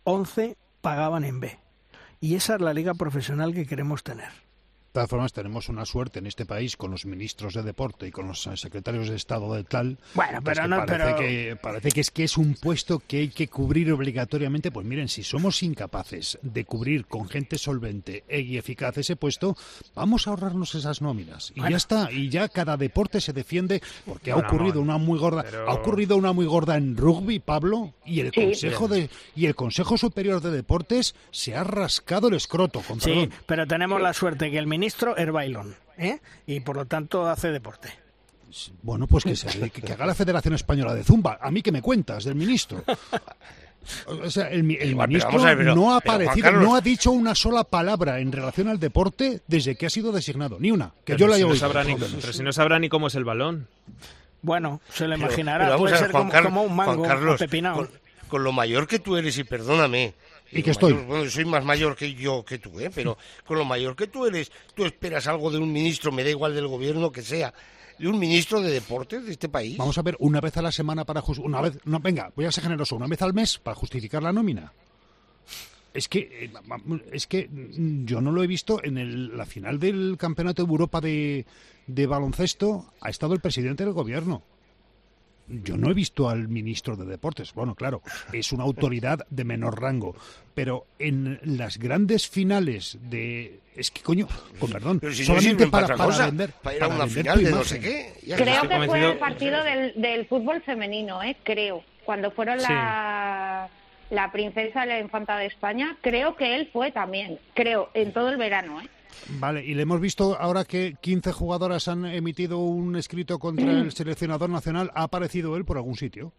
11 pagaban en B. Y esa es la liga profesional que queremos tener. De todas formas, tenemos una suerte en este país con los ministros de deporte y con los secretarios de Estado de tal. Bueno, pero no, parece, que, parece que es que es un puesto que hay que cubrir obligatoriamente. Pues miren, si somos incapaces de cubrir con gente solvente y eficaz ese puesto, vamos a ahorrarnos esas nóminas. Y ya está. Y ya cada deporte se defiende porque ha ocurrido una muy gorda. Ha ocurrido una muy gorda en rugby, Pablo, y el Consejo de y el Consejo Superior de Deportes se ha rascado el escroto. Con sí, pero tenemos la suerte que el ministro es bailón, ¿eh? y por lo tanto hace deporte. Bueno, pues que, se, que, haga la Federación Española de Zumba. ¿A mí que me cuentas del ministro? O sea, el, ministro no ha aparecido, no ha dicho una sola palabra en relación al deporte desde que ha sido designado, ni una. Que yo la si no pero si no sabrá ni cómo es el balón. Bueno, se lo imaginará. Puede ser como, un mango Carlos, con, lo mayor que tú eres, y perdóname, y que estoy. bueno, soy más mayor que yo, que tú, ¿eh? pero con lo mayor que tú eres, tú esperas algo de un ministro, me da igual del gobierno que sea, de un ministro de deportes de este país. Vamos a ver, una vez a la semana para una vez, no, venga, voy a ser generoso, una vez al mes para justificar la nómina. Es que, eh, es que yo no lo he visto en el, la final del Campeonato de Europa de, de baloncesto. Ha estado el presidente del gobierno yo no he visto al ministro de Deportes. Bueno, claro, es una autoridad de menor rango. Pero en las grandes finales de. Es que, coño, con perdón, solamente para, para, vender. Para ir a una final de no sé qué. Creo que fue el partido del, del fútbol femenino, ¿eh? Creo. Cuando fueron la. la princesa y la infanta de España, creo que él fue también, creo, en todo el verano, ¿eh? Vale, y le hemos visto ahora que 15 jugadoras han emitido un escrito contra el seleccionador nacional. ¿Ha aparecido él por algún sitio?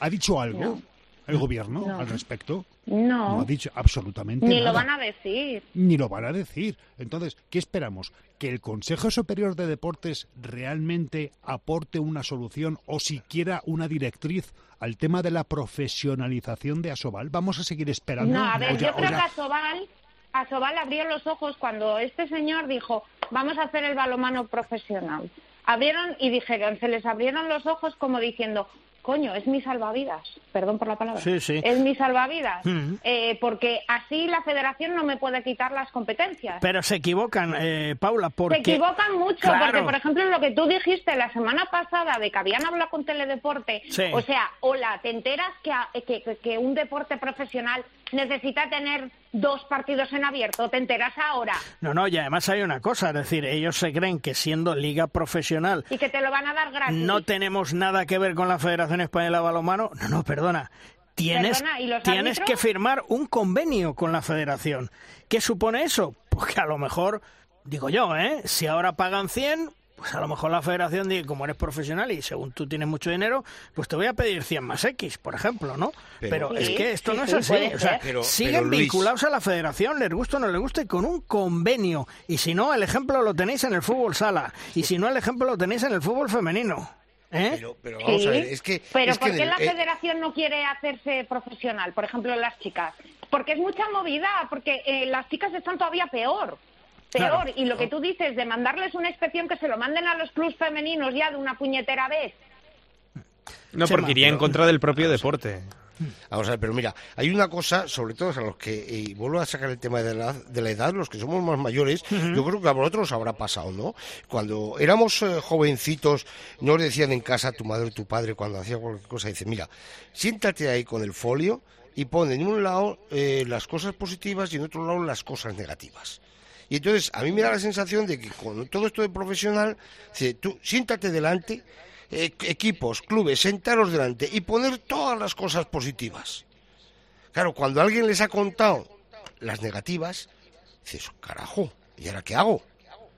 ¿Ha dicho algo el gobierno al respecto? No. No ha dicho absolutamente Ni lo van a decir. Ni lo van a decir. Entonces, ¿qué esperamos? ¿Que el Consejo Superior de Deportes realmente aporte una solución o siquiera una directriz al tema de la profesionalización de Asobal? ¿Vamos a seguir esperando? No, a ver, yo creo que Asobal Asobal abrió los ojos cuando este señor dijo, vamos a hacer el balomano profesional. Abrieron y dijeron, se les abrieron los ojos como diciendo, coño, es mi salvavidas, perdón por la palabra, es mi salvavidas, eh, porque así la federación no me puede quitar las competencias. Pero se equivocan, eh, Paula, porque... Se equivocan mucho, porque por ejemplo lo que tú dijiste la semana pasada de que habían hablado con Teledeporte, o sea, hola, te enteras que, que, que un deporte profesional necesita tener dos partidos en abierto, te enteras ahora. No, no, y además hay una cosa, es decir, ellos se creen que siendo liga profesional... Y que te lo van a dar gratis. No tenemos nada que ver con la Federación Española de Balonmano. No, no, perdona. Tienes, tienes que firmar un convenio con la federación. ¿Qué supone eso? Pues que a lo mejor, digo yo, ¿eh? si ahora pagan 100, pues a lo mejor la federación dice, como eres profesional y según tú tienes mucho dinero, pues te voy a pedir 100 más X, por ejemplo, ¿no? Pero, es que esto no es así. O sea, siguen vinculados a la federación, les gusta o no les guste, con un convenio. Y si no, el ejemplo lo tenéis en el fútbol sala. Y si no, el ejemplo lo tenéis en el fútbol femenino. ¿Eh? Pero, pero vamos a ver, es que... Pero es ¿por qué la eh, federación no quiere hacerse profesional? Por ejemplo, las chicas. Porque es mucha movida, porque eh, las chicas están todavía peor. Peor. Claro. Y lo que tú dices de mandarles una inspección que se lo manden a los clubs femeninos ya de una puñetera vez. No, porque iría en contra del propio deporte. Vamos a ver, pero mira, hay una cosa, sobre todo a los que, y vuelvo a sacar el tema de la, de la edad, los que somos más mayores, yo creo que a vosotros os habrá pasado, ¿no? Cuando éramos eh, jovencitos, no os decían en casa tu madre o tu padre cuando hacía cualquier cosa, dice, mira, siéntate ahí con el folio y pon en un lado eh, las cosas positivas y en otro lado las cosas negativas. Y entonces a mí me da la sensación de que con todo esto de profesional, tú siéntate delante, eh, equipos, clubes, sentaros delante y poner todas las cosas positivas. Claro, cuando alguien les ha contado las negativas, dices, carajo, ¿y ahora qué hago?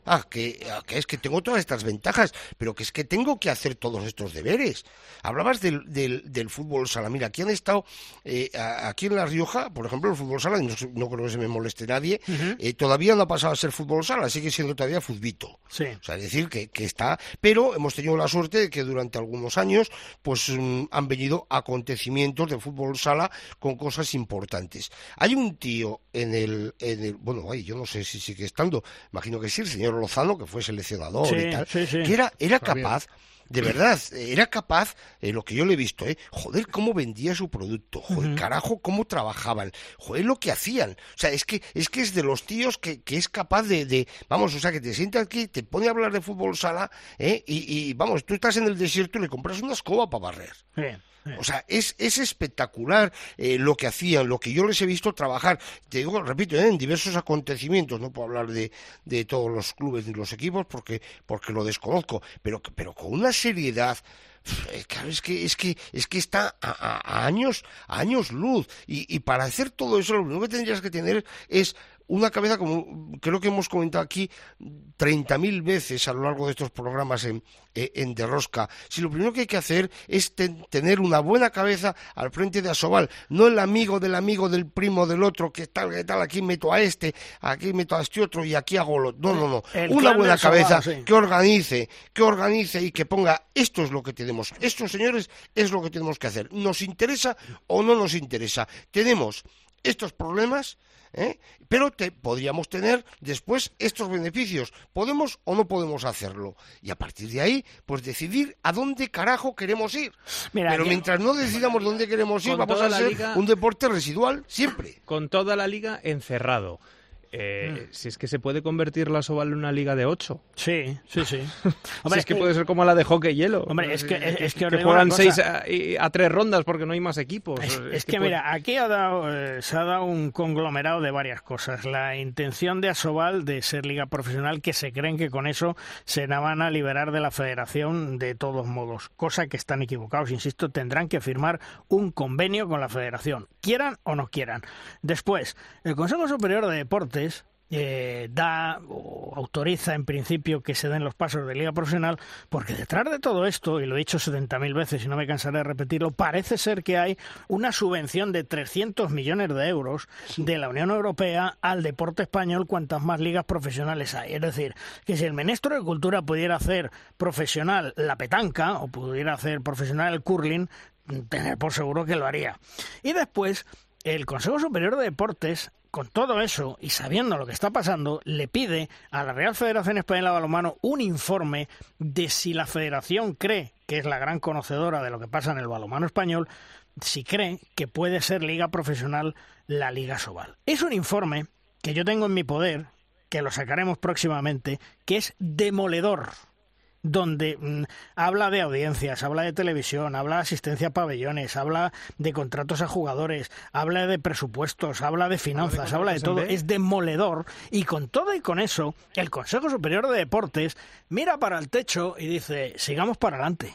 Ah, que, ah, que es que tengo todas estas ventajas, pero que es que tengo que hacer todos estos deberes. Hablabas del, del, del fútbol sala. Mira, aquí han estado, eh, aquí en La Rioja, por ejemplo, el fútbol sala, no, no creo que se me moleste nadie, eh, todavía no ha pasado a ser fútbol sala, sigue siendo todavía futbito. Sí. O sea, es decir, que, que está. Pero hemos tenido la suerte de que durante algunos años pues mm, han venido acontecimientos de fútbol sala con cosas importantes. Hay un tío en el. En el bueno, ay, yo no sé si sigue estando, imagino que sí, el señor Lozano, que fue seleccionador Sí, y tal, sí, sí. que era, era capaz. De verdad, era capaz, eh, lo que yo le he visto, ¿eh? joder, cómo vendía su producto, joder, carajo, cómo trabajaban, joder, lo que hacían. O sea, es que es, que es de los tíos que, que es capaz de, de, vamos, o sea, que te sienta aquí, te pone a hablar de fútbol sala, ¿eh? y, y, vamos, tú estás en el desierto y le compras una escoba para barrer. O sea, es, es espectacular eh, lo que hacían, lo que yo les he visto trabajar. Te digo, repito, eh, en diversos acontecimientos. No puedo hablar de, de todos los clubes ni los equipos porque, porque lo desconozco, pero, pero con una seriedad. Claro, es que, es que, es que está a, años, años luz. Y, y para hacer todo eso, lo único que tendrías que tener es una cabeza, como creo que hemos comentado aquí 30.000 veces a lo largo de estos programas en, eh, en De Rosca. Si lo primero que hay que hacer es ten- tener una buena cabeza al frente de Asobal, no el amigo del amigo del primo del otro, que tal, que tal, aquí meto a este, aquí meto a este otro y aquí hago lo. No, no, no. El Una buena Asobal, cabeza sí. que organice, que organice y que ponga esto es lo que tenemos. Esto, señores, es lo que tenemos que hacer. ¿Nos interesa o no nos interesa? Tenemos estos problemas, ¿eh? pero te, podríamos tener después estos beneficios. ¿Podemos o no podemos hacerlo? Y a partir de ahí, pues decidir a dónde carajo queremos ir. Mira, pero yo- mientras no decidamos dónde queremos ir, vamos a ser liga- un deporte residual siempre. Con toda la liga encerrado. Eh, Si es que se puede convertir la Soval en una liga de 8. Sí, sí, sí. *laughs* si es que puede ser como la de hockey hielo. Hombre, es que- es- es que digo juegan una cosa. seis a, y- a tres rondas porque no hay más equipos. Es, es que, mira, aquí ha dado, eh, se ha dado un conglomerado de varias cosas. La intención de Asobal de ser liga profesional, que se creen que con eso se van a liberar de la federación de todos modos, cosa que están equivocados. Insisto, tendrán que firmar un convenio con la federación, quieran o no quieran. Después, el Consejo Superior de Deportes eh, da o autoriza en principio que se den los pasos de liga profesional, porque detrás de todo esto, y lo he dicho 70.000 veces y no me cansaré de repetirlo, parece ser que hay una subvención de 300 millones de euros de la Unión Europea al deporte español cuantas más ligas profesionales hay. Es decir, que si el ministro de Cultura pudiera hacer profesional la petanca o pudiera hacer profesional el curling, tener por seguro que lo haría. Y después, el Consejo Superior de Deportes, con todo eso y sabiendo lo que está pasando, le pide a la Real Federación Española de Balonmano un informe de si la federación cree, que es la gran conocedora de lo que pasa en el balonmano español, si cree que puede ser liga profesional la Liga Sobal. Es un informe que yo tengo en mi poder, que lo sacaremos próximamente, que es demoledor donde mm, habla de audiencias, habla de televisión, habla de asistencia a pabellones, habla de contratos a jugadores, habla de presupuestos, habla de finanzas, habla de, todo, es demoledor y con todo y con eso, el Consejo Superior de Deportes mira para el techo y dice, sigamos para adelante.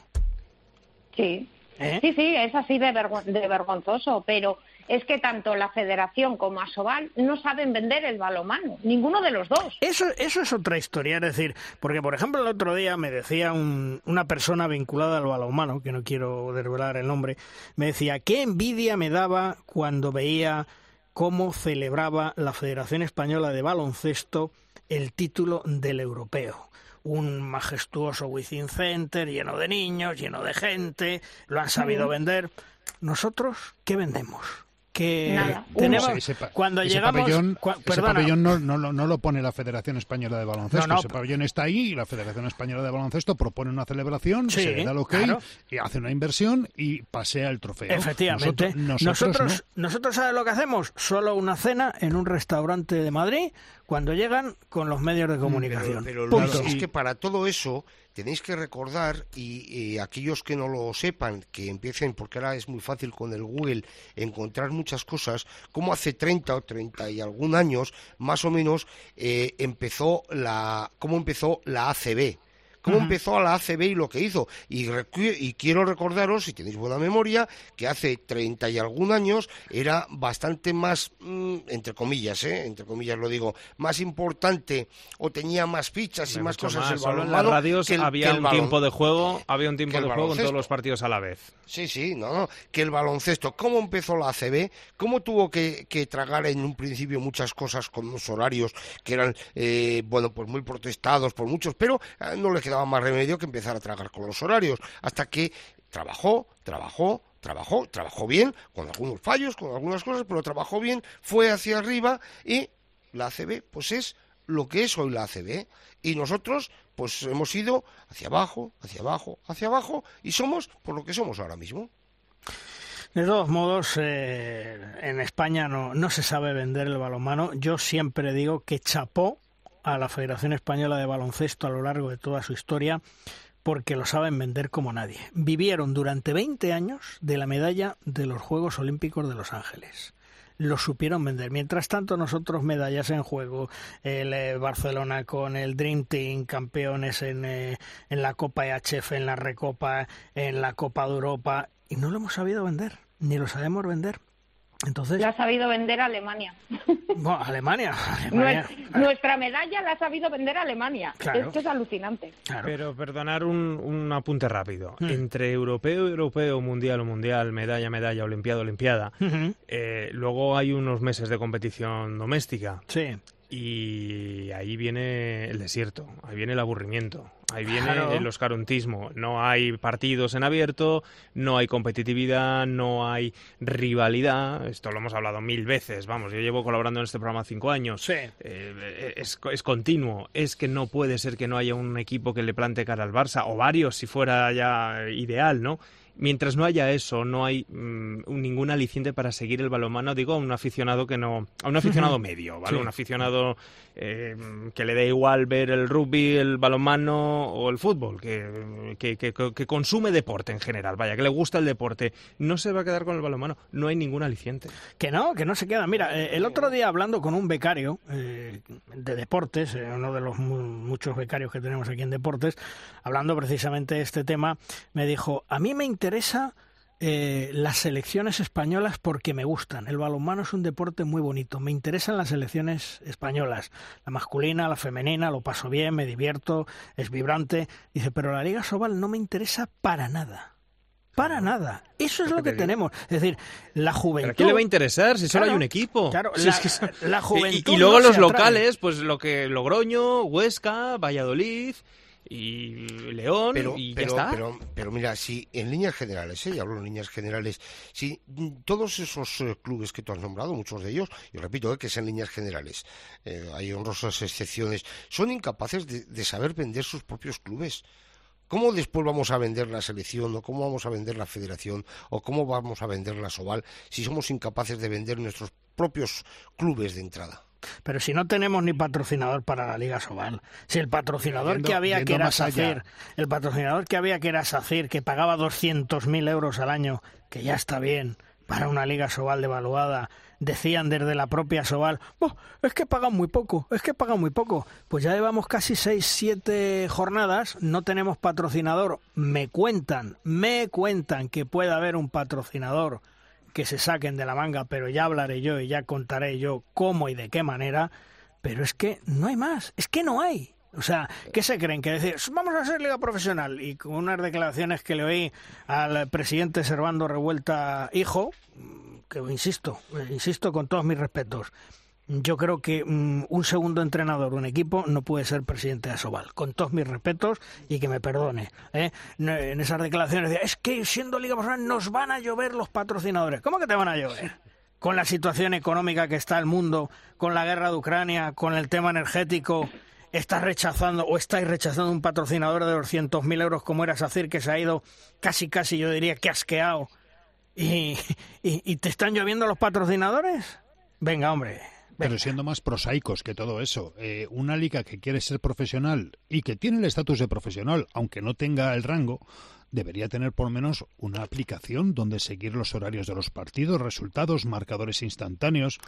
Sí, ¿Eh? sí, sí, es así de, de vergonzoso, pero es que tanto la Federación como Asobal no saben vender el balomano, ninguno de los dos. Eso, eso es otra historia, es decir, porque por ejemplo el otro día me decía una persona vinculada al balonmano, que no quiero desvelar el nombre, me decía, qué envidia me daba cuando veía cómo celebraba la Federación Española de Baloncesto el título del europeo un majestuoso Within Center lleno de niños, lleno de gente, lo han sabido vender. Nosotros, ¿qué vendemos? Que tenemos cuando llegamos pabellón, ese pabellón no, no, no, lo pone la Federación Española de Baloncesto. Ese pabellón está ahí y la Federación Española de Baloncesto propone una celebración se le da el ok y hace una inversión y pasea el trofeo. Efectivamente. Nosotros nosotros, ¿sabes lo que hacemos? solo una cena en un restaurante de Madrid cuando llegan con los medios de mm, comunicación. pero, es que para todo eso tenéis que recordar, y, aquellos que no lo sepan, que empiecen, porque ahora es muy fácil con el Google encontrar muchas cosas, como hace 30 o 30 y algún años, más o menos, eh, empezó la, cómo empezó la ACB cómo empezó a la ACB y lo que hizo. Y, y, quiero recordaros, si tenéis buena memoria, que hace 30 y algún años era bastante más, mm, entre comillas, ¿eh? entre comillas lo digo, más importante o tenía más fichas y más cosas el balonmano. En las radios había un tiempo de juego, había un tiempo de juego en todos los partidos a la vez. Sí, sí, no, no, que el baloncesto, cómo empezó la ACB, cómo tuvo que, tragar en un principio muchas cosas con los horarios que eran, eh, bueno, pues muy protestados por muchos, pero eh, no le quedaba más remedio que empezar a tragar con los horarios, hasta que trabajó, trabajó, trabajó, trabajó bien, con algunos fallos, con algunas cosas, pero trabajó bien, fue hacia arriba y la ACB, pues es lo que es hoy la ACB. Y nosotros, pues hemos ido hacia abajo, hacia abajo, hacia abajo, y somos por lo que somos ahora mismo. De todos modos, eh, en España no, no se sabe vender el balonmano. Yo siempre digo que chapó a la Federación Española de Baloncesto a lo largo de toda su historia porque lo saben vender como nadie. Vivieron durante 20 años de la medalla de los Juegos Olímpicos de Los Ángeles. Lo supieron vender. Mientras tanto, nosotros medallas en juego, el eh, Barcelona con el Dream Team, campeones en, eh, en la Copa EHF, en la Recopa, en la Copa de Europa, y no lo hemos sabido vender, ni lo sabemos vender. Entonces, la ha sabido vender Alemania. *laughs* Bueno, Alemania. Nuestra, medalla la ha sabido vender Alemania. Esto es alucinante. Pero perdonar un, apunte rápido. Mm. Entre europeo, europeo, mundial o mundial, medalla, medalla, olimpiada, olimpiada, eh, luego hay unos meses de competición doméstica. Sí. Y ahí viene el desierto, ahí viene el aburrimiento, ahí viene el oscarontismo. No hay partidos en abierto, no hay competitividad, no hay rivalidad. Esto lo hemos hablado mil veces. Vamos, yo llevo colaborando en este programa cinco años. Sí. Eh, es, es, continuo. Es que no puede ser que no haya un equipo que le plante cara al Barça, o varios si fuera ya ideal, ¿no? mientras no haya eso, no hay mm, ningún aliciente para seguir el balonmano, digo a un aficionado que no, a un aficionado medio, ¿vale? Un aficionado eh, que le da igual ver el rugby, el balonmano o el fútbol, que, que, consume deporte en general, vaya, que le gusta el deporte, no se va a quedar con el balonmano, no hay ningún aliciente. Que no, que no se queda. Mira, eh, el otro día hablando con un becario eh, de deportes, uno de los muchos becarios que tenemos aquí en deportes, hablando precisamente de este tema, me dijo, a mí me interesa eh, las selecciones españolas porque me gustan. El balonmano es un deporte muy bonito. Me interesan las selecciones españolas. La masculina, la femenina, lo paso bien, me divierto, es vibrante. Dice, pero la Liga Sobal no me interesa para nada. Para nada. Eso es lo que tenemos. Es decir, la juventud. ¿A quién le va a interesar si solo hay un equipo? Claro, la, juventud. Y, luego los locales, pues lo que Logroño, Huesca, Valladolid y León y pero, está. Pero, pero mira, si en líneas generales, ¿eh? y hablo en líneas generales, si todos esos eh, clubes que tú has nombrado, muchos de ellos, y repito ¿eh? que es en líneas generales, eh, hay honrosas excepciones, son incapaces de, saber vender sus propios clubes. ¿Cómo después vamos a vender la selección o cómo vamos a vender la federación o cómo vamos a vender la Soval si somos incapaces de vender nuestros propios clubes de entrada? Pero si no tenemos ni patrocinador para la Liga Sobal, si el patrocinador que había que era SACIR, el patrocinador que había que era SACIR, que pagaba 200.000 euros al año, que ya está bien para una Liga Sobal devaluada, decían desde la propia Sobal, oh, es que pagan muy poco, es que pagan muy poco. Pues ya llevamos casi 6, 7 jornadas, no tenemos patrocinador. Me cuentan, me cuentan que puede haber un patrocinador que se saquen de la manga, pero ya hablaré yo y ya contaré yo cómo y de qué manera. Pero es que no hay más, es que no hay. O sea, ¿qué se creen? Que decir, vamos a hacer liga profesional. Y con unas declaraciones que le oí al presidente Servando Revuelta Hijo, que insisto, insisto con todos mis respetos, yo creo que mm, un segundo entrenador de un equipo no puede ser presidente de Asobal, con todos mis respetos y que me perdone. ¿eh? En esas declaraciones de, es que siendo Liga Profesional nos van a llover los patrocinadores. ¿Cómo que te van a llover? Con la situación económica que está el mundo, con la guerra de Ucrania, con el tema energético, estás rechazando o estáis rechazando un patrocinador de 200.000 euros como era SACIR que se ha ido casi, casi, yo diría que asqueado y, y, te están lloviendo los patrocinadores. Venga, hombre. Pero siendo más prosaicos que todo eso, eh, una liga que quiere ser profesional y que tiene el estatus de profesional, aunque no tenga el rango, debería tener por lo menos una aplicación donde seguir los horarios de los partidos, resultados, marcadores instantáneos.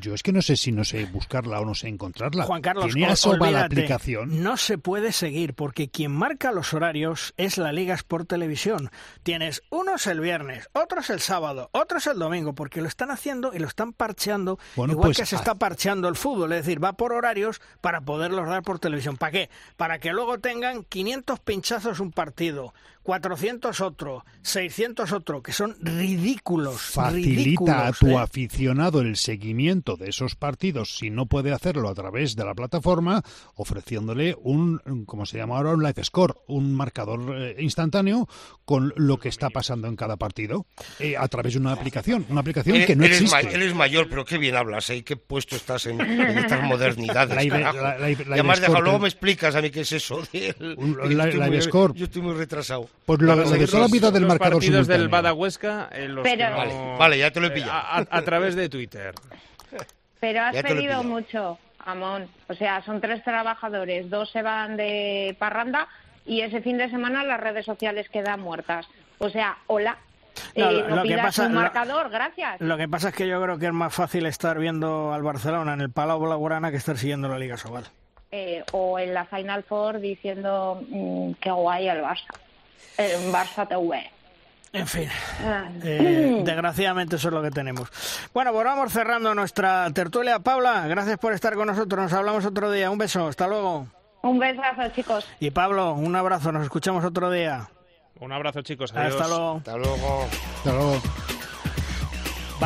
Yo es que no sé si no sé buscarla o no sé encontrarla. Juan Carlos, ¿Tiene olvídate, la aplicación? No se puede seguir porque quien marca los horarios es la Liga Sport Televisión. Tienes unos el viernes, otros el sábado, otros el domingo, porque lo están haciendo y lo están parcheando igual pues, que se está parcheando el fútbol, es decir, va por horarios para poderlos dar por televisión. ¿Para qué? Para que luego tengan 500 pinchazos un partido, 400 otro, 600 otro, que son ridículos. Facilita a tu ¿eh? aficionado el seguimiento de esos partidos si no puede hacerlo a través de la plataforma, ofreciéndole un, como se llama ahora, un live score, un marcador eh, instantáneo con lo que está pasando en cada partido eh, a través de una aplicación, una aplicación que no eres existe. él es mayor, pero qué bien hablas, ¿eh? ¿Qué puesto estás en, en estas *laughs* modernidades? Live- la- y además, deja, luego me explicas a mí qué es eso. del- *laughs* Un yo live- estoy live muy- score. Yo estoy muy retrasado. Pues lo, lo de toda la vida del los marcador partidos del simultáneo. Bada Huesca en los Pero- que no- Vale, vale, ya te lo he eh, pillado. A, a- a través de Twitter. *laughs* Pero has pedido mucho, Amón. O sea, son tres trabajadores, dos se van de parranda y ese fin de semana las redes sociales quedan muertas. O sea, hola. No, Eh, lo- no lo que pasa- un lo- marcador, gracias. Lo que pasa es que yo creo que es más fácil estar viendo al Barcelona en el Palau Blaugrana que estar siguiendo la Liga Sobal. Eh, o en la Final Four diciendo mm, qué guay el Barça. El Barça TV. En fin, eh, desgraciadamente eso es lo que tenemos. Bueno, pues vamos cerrando nuestra tertulia. Paula, gracias por estar con nosotros. Nos hablamos otro día. Un beso, hasta luego. Un besazo, chicos. Y Pablo, un abrazo. Nos escuchamos otro día. Un abrazo, chicos. Adiós. Hasta luego. Hasta luego. Hasta luego.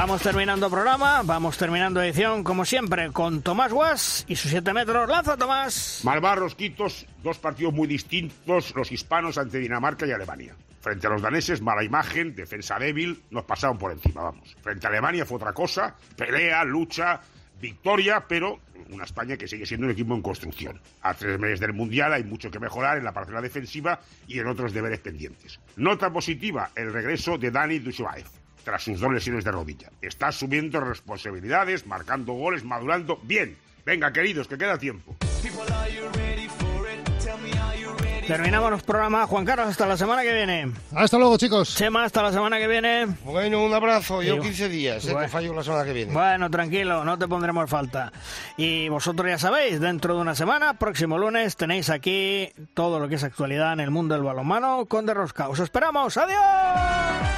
Vamos terminando programa, vamos terminando edición, como siempre, con Tomás Guas y sus 7 metros. ¡Lanza, Tomás! Malvarros, Quitos, dos partidos muy distintos, los hispanos ante Dinamarca y Alemania. Frente a los daneses, mala imagen, defensa débil, nos pasaron por encima, vamos. Frente a Alemania fue otra cosa, pelea, lucha, victoria, pero una España que sigue siendo un equipo en construcción. A tres meses del Mundial hay mucho que mejorar en la parcela defensiva y en otros deberes pendientes. Nota positiva, el regreso de Dani Dushebaev tras sus dos lesiones de rodilla. Está asumiendo responsabilidades, marcando goles, madurando. Bien, venga queridos, que queda tiempo. Terminamos los programas. Juan Carlos, hasta la semana que viene. Hasta luego, chicos. Chema, hasta la semana que viene. Bueno, un abrazo. Yo Digo, 15 días, eh, bueno. que fallo la semana que viene. Bueno, tranquilo, no te pondremos falta. Y vosotros ya sabéis, dentro de una semana, próximo lunes, tenéis aquí todo lo que es actualidad en el mundo del balonmano con De Rosca. ¡Os esperamos! ¡Adiós!